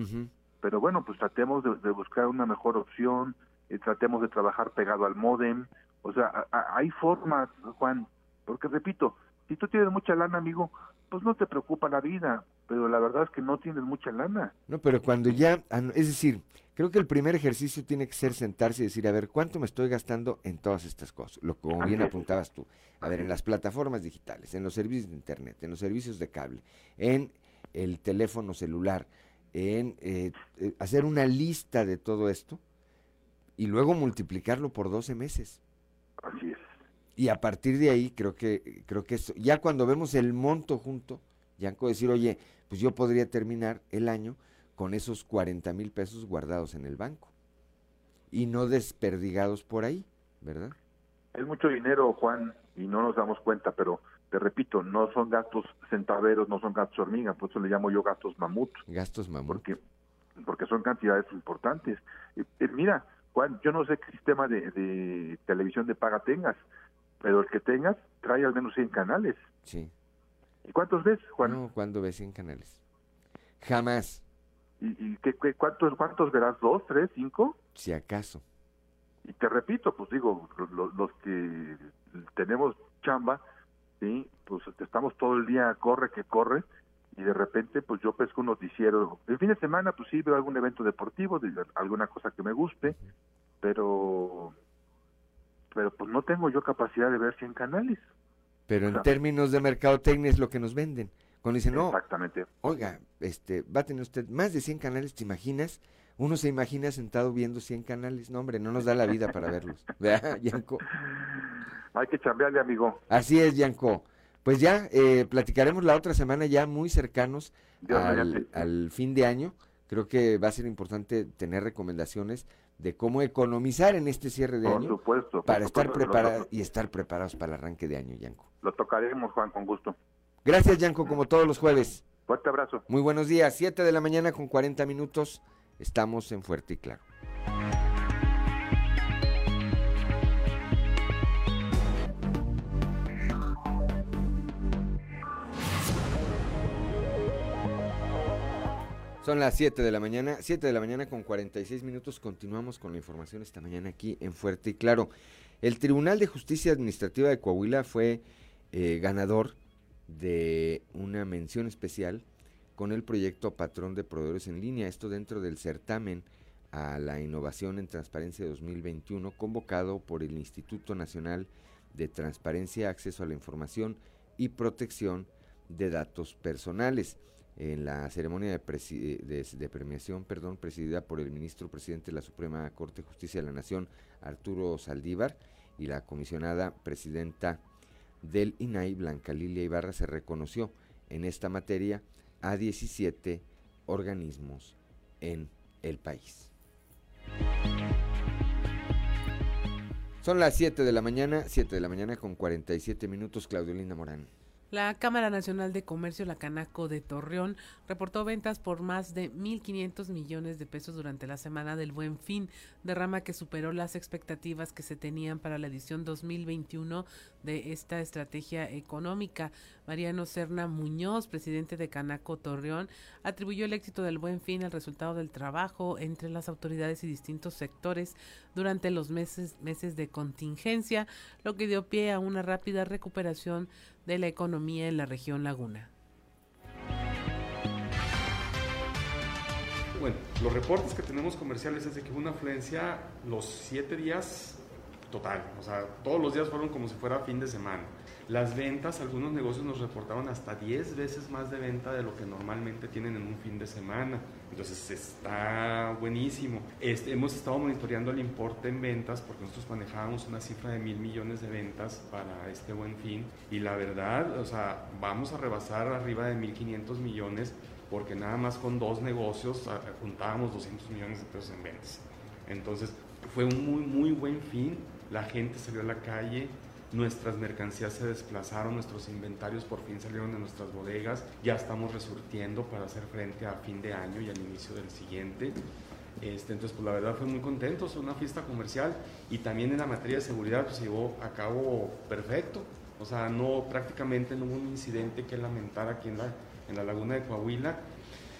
Pero bueno, pues tratemos de, buscar una mejor opción, eh, tratemos de trabajar pegado al modem, o sea, hay formas, Juan, porque repito, si tú tienes mucha lana, amigo, pues no te preocupa la vida, pero la verdad es que no tienes mucha lana. No, pero cuando ya, es decir, creo que el primer ejercicio tiene que ser sentarse y decir, a ver, ¿cuánto me estoy gastando en todas estas cosas? Lo como bien apuntabas tú. A ver, en las plataformas digitales, en los servicios de internet, en los servicios de cable, en el teléfono celular, en eh, eh, hacer una lista de todo esto y luego multiplicarlo por 12 meses. Así es. Y a partir de ahí creo que creo que eso, ya cuando vemos el monto junto, ya decir, oye, pues yo podría terminar el año con esos 40 mil pesos guardados en el banco y no desperdigados por ahí, ¿verdad? Es mucho dinero, Juan, y no nos damos cuenta, pero te repito, no son gastos centaveros, no son gastos hormiga, por eso le llamo yo gastos mamut. Gastos mamut. Porque, porque son cantidades importantes. Eh, mira, Juan, yo no sé qué sistema de, de, televisión de paga tengas, pero el que tengas trae al menos 100 canales. Sí. ¿Y cuántos ves, Juan? No, ¿cuándo ves 100 canales? Jamás. ¿Y, qué, cuántos, cuántos verás? ¿Dos, tres, cinco? Si acaso. Y te repito, pues digo, los, que tenemos chamba, sí, pues estamos todo el día corre que corre y de repente pues yo pesco un noticiero. El fin de semana pues sí veo algún evento deportivo, alguna cosa que me guste, pero pero pues no tengo yo capacidad de ver 100 canales. Pero en términos de mercadotecnia es lo que nos venden. Cuando dicen, no, Exactamente. oiga, este, va a tener usted más de 100 canales, ¿te imaginas? Uno se imagina sentado viendo 100 canales. No, hombre, no nos da la vida para verlos. ¿Verdad, Yanko? Hay que chambearle, amigo. Así es, Yanko. Pues ya eh, platicaremos la otra semana ya muy cercanos al, fin de año. Creo que va a ser importante tener recomendaciones de cómo economizar en este cierre de año. Supuesto, para estar preparados y estar preparados para el arranque de año, Yanko. Lo tocaremos, Juan, con gusto. Gracias, Yanko, como todos los jueves. Fuerte abrazo. Muy buenos días. Siete de la mañana con 40 minutos. Estamos en Fuerte y Claro. Son las 7 de la mañana, 7 de la mañana con 46 minutos. Continuamos con la información esta mañana aquí en Fuerte y Claro. El Tribunal de Justicia Administrativa de Coahuila fue eh, ganador de una mención especial con el proyecto Patrón de Proveedores en Línea, esto dentro del certamen a la innovación en transparencia 2021 convocado por el Instituto Nacional de Transparencia, Acceso a la Información y Protección de Datos Personales. En la ceremonia de, de, premiación, perdón, presidida por el ministro presidente de la Suprema Corte de Justicia de la Nación, Arturo Saldívar, y la comisionada presidenta del INAI, Blanca Lilia Ibarra, se reconoció en esta materia a 17 organismos en el país. Son las 7 de la mañana, 7 de la mañana con 47 minutos, Claudio Linda Morán. La Cámara Nacional de Comercio, la Canaco de Torreón, reportó ventas por más de 1.500 millones de pesos durante la semana del Buen Fin, derrama que superó las expectativas que se tenían para la edición 2021 de esta estrategia económica. Mariano Serna Muñoz, presidente de Canaco Torreón, atribuyó el éxito del Buen Fin al resultado del trabajo entre las autoridades y distintos sectores durante los meses, meses de contingencia, lo que dio pie a una rápida recuperación de la economía en la región Laguna. Bueno, los reportes que tenemos comerciales es de que hubo una afluencia los siete días total, o sea, todos los días fueron como si fuera fin de semana. Las ventas, algunos negocios nos reportaban hasta 10 veces más de venta de lo que normalmente tienen en un fin de semana. Entonces está buenísimo. Este, hemos estado monitoreando el importe en ventas porque nosotros manejábamos una cifra de mil millones de ventas para este buen fin y la verdad, o sea, vamos a rebasar arriba de 1.500 millones porque nada más con dos negocios juntábamos 200 millones de pesos en ventas. Entonces fue un muy, muy buen fin. La gente salió a la calle, nuestras mercancías se desplazaron, nuestros inventarios por fin salieron de nuestras bodegas, ya estamos resurtiendo para hacer frente a fin de año y al inicio del siguiente. Este, entonces, pues la verdad fue muy contentos, una fiesta comercial y también en la materia de seguridad pues, se llevó a cabo perfecto. O sea, no, prácticamente no hubo un incidente que lamentar aquí en la, en la laguna de Coahuila.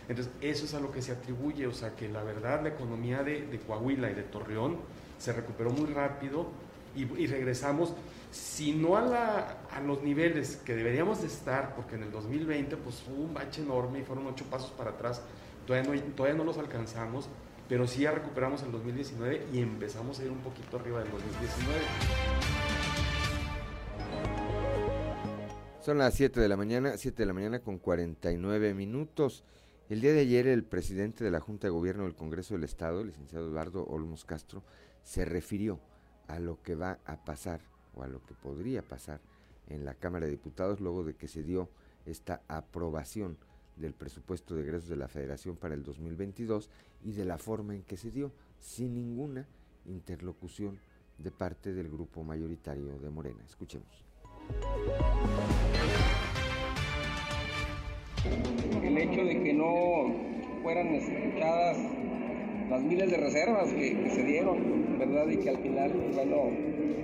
Entonces, eso es a lo que se atribuye, o sea, que la verdad la economía de, de Coahuila y de Torreón se recuperó muy rápido y, y regresamos si no a, la, a, los niveles que deberíamos de estar, porque en el 2020 pues hubo un bache enorme y fueron ocho pasos para atrás, todavía no, todavía no los alcanzamos, pero sí ya recuperamos el 2019 y empezamos a ir un poquito arriba del 2019. Son las 7 de la mañana, 7 de la mañana con 49 minutos. El día de ayer el presidente de la Junta de Gobierno del Congreso del Estado, el licenciado Eduardo Olmos Castro, se refirió a lo que va a pasar o a lo que podría pasar en la Cámara de Diputados luego de que se dio esta aprobación del presupuesto de egresos de la Federación para el 2022 y de la forma en que se dio, sin ninguna interlocución de parte del grupo mayoritario de Morena. Escuchemos. El hecho de que no fueran escuchadas las miles de reservas que, se dieron, ¿verdad? Y que al final, pues, bueno,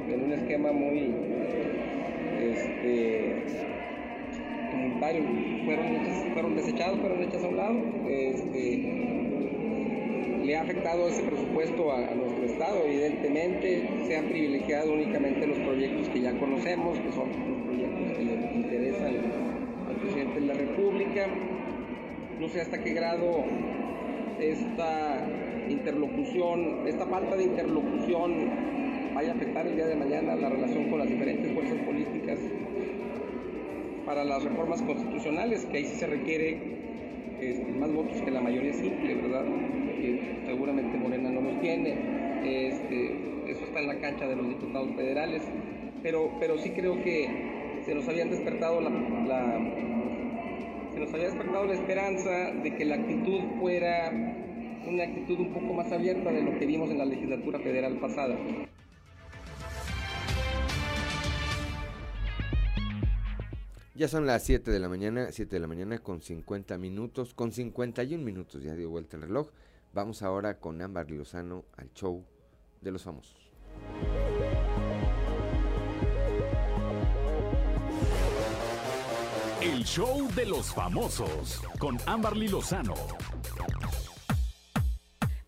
en un esquema muy este, comunitario, fueron, fueron desechados, fueron hechas a un lado. Este, le ha afectado ese presupuesto a, a, nuestro Estado, evidentemente se han privilegiado únicamente los proyectos que ya conocemos, que son los proyectos que le interesan al presidente de la República. No sé hasta qué grado esta interlocución, esta falta de interlocución vaya a afectar el día de mañana la relación con las diferentes fuerzas políticas para las reformas constitucionales, que ahí sí se requiere este, más votos que la mayoría simple, ¿verdad? Que seguramente Morena no los tiene. Este, eso está en la cancha de los diputados federales, pero, pero sí creo que se nos habían despertado la, la se nos había despertado la esperanza de que la actitud fuera una actitud un poco más abierta de lo que vimos en la legislatura federal pasada. Ya son las 7 de la mañana, 7 de la mañana con 50 minutos, con 51 minutos ya dio vuelta el reloj. Vamos ahora con Ámbar Lozano al show de los famosos. El show de los famosos con Amberly Lozano.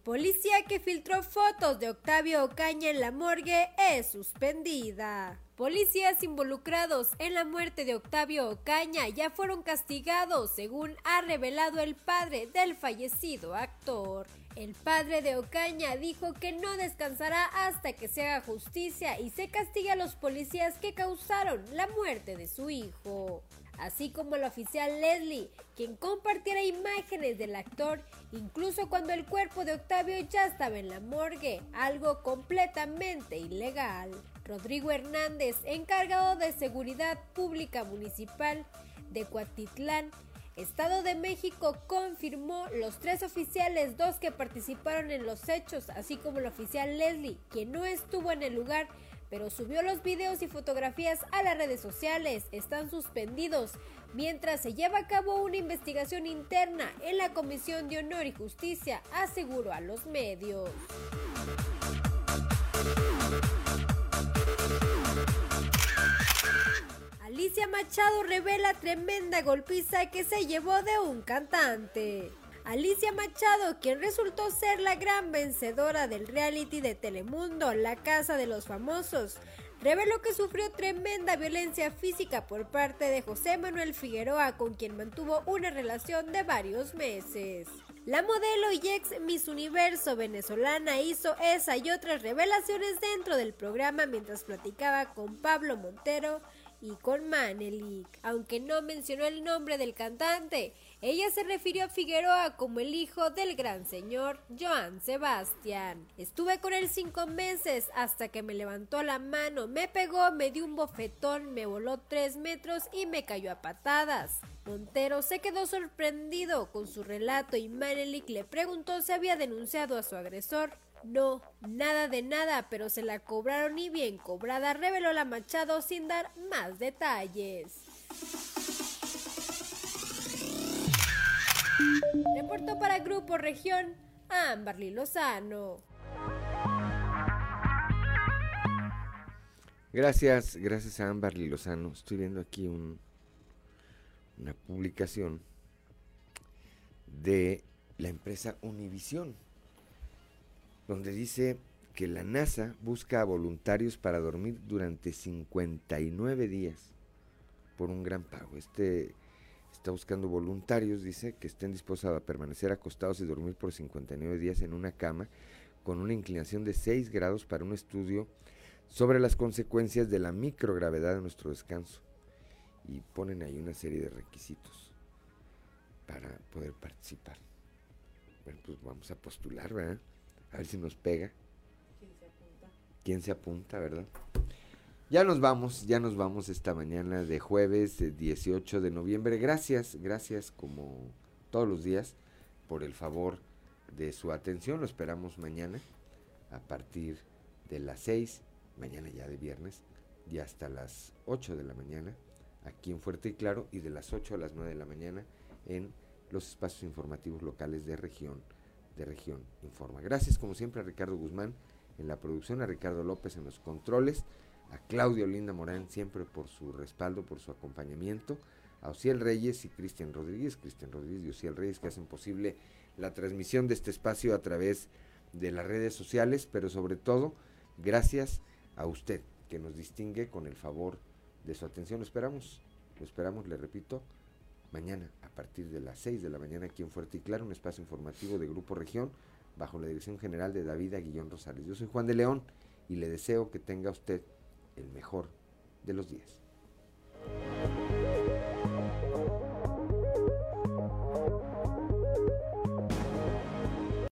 Policía que filtró fotos de Octavio Ocaña en la morgue es suspendida. Policías involucrados en la muerte de Octavio Ocaña ya fueron castigados, según ha revelado el padre del fallecido actor. El padre de Ocaña dijo que no descansará hasta que se haga justicia y se castigue a los policías que causaron la muerte de su hijo. Así como la oficial Leslie, quien compartiera imágenes del actor, incluso cuando el cuerpo de Octavio ya estaba en la morgue, algo completamente ilegal. Rodrigo Hernández, encargado de Seguridad Pública Municipal de Cuatitlán, Estado de México confirmó los tres oficiales, dos que participaron en los hechos, así como el oficial Leslie, quien no estuvo en el lugar, pero subió los videos y fotografías a las redes sociales. Están suspendidos mientras se lleva a cabo una investigación interna en la Comisión de Honor y Justicia, aseguró a los medios. Alicia Machado revela tremenda golpiza que se llevó de un cantante. Alicia Machado, quien resultó ser la gran vencedora del reality de Telemundo, La Casa de los Famosos, reveló que sufrió tremenda violencia física por parte de José Manuel Figueroa, con quien mantuvo una relación de varios meses. La modelo y ex Miss Universo venezolana hizo esa y otras revelaciones dentro del programa mientras platicaba con Pablo Montero y con Manelik, aunque no mencionó el nombre del cantante. Ella se refirió a Figueroa como el hijo del gran señor Joan Sebastián. Estuve con él cinco meses hasta que me levantó la mano, me pegó, me dio un bofetón, me voló tres metros y me cayó a patadas. Montero se quedó sorprendido con su relato y Manelik le preguntó si había denunciado a su agresor. No, nada de nada, pero se la cobraron y bien cobrada, reveló la Machado sin dar más detalles. Reportó para Grupo Región Amberly Lozano. Gracias, gracias a Amberly Lozano. Estoy viendo aquí un, una publicación de la empresa Univisión, donde dice que la NASA busca a voluntarios para dormir durante 59 días por un gran pago. Este Está buscando voluntarios, dice, que estén dispuestos a permanecer acostados y dormir por 59 días en una cama con una inclinación de 6 grados para un estudio sobre las consecuencias de la microgravedad de nuestro descanso. Y ponen ahí una serie de requisitos para poder participar. Bueno, pues vamos a postular, ¿verdad? A ver si nos pega. ¿Quién se apunta? ¿Quién se apunta, verdad? Ya nos vamos, ya nos vamos esta mañana de jueves 18 de noviembre. Gracias, gracias como todos los días por el favor de su atención. Lo esperamos mañana a partir de las 6, mañana ya de viernes, y hasta las 8 de la mañana aquí en Fuerte y Claro y de las 8 a las 9 de la mañana en los espacios informativos locales de región, de región Informa. Gracias como siempre a Ricardo Guzmán en la producción, a Ricardo López en los controles a Claudio Linda Morán siempre por su respaldo, por su acompañamiento, a Ociel Reyes y Cristian Rodríguez, Cristian Rodríguez y Ociel Reyes que hacen posible la transmisión de este espacio a través de las redes sociales, pero sobre todo gracias a usted que nos distingue con el favor de su atención. Lo esperamos, lo esperamos, le repito, mañana a partir de las 6 de la mañana aquí en Fuerte y Claro, un espacio informativo de Grupo Región bajo la dirección general de David Aguillón Rosales. Yo soy Juan de León y le deseo que tenga usted el mejor de los días.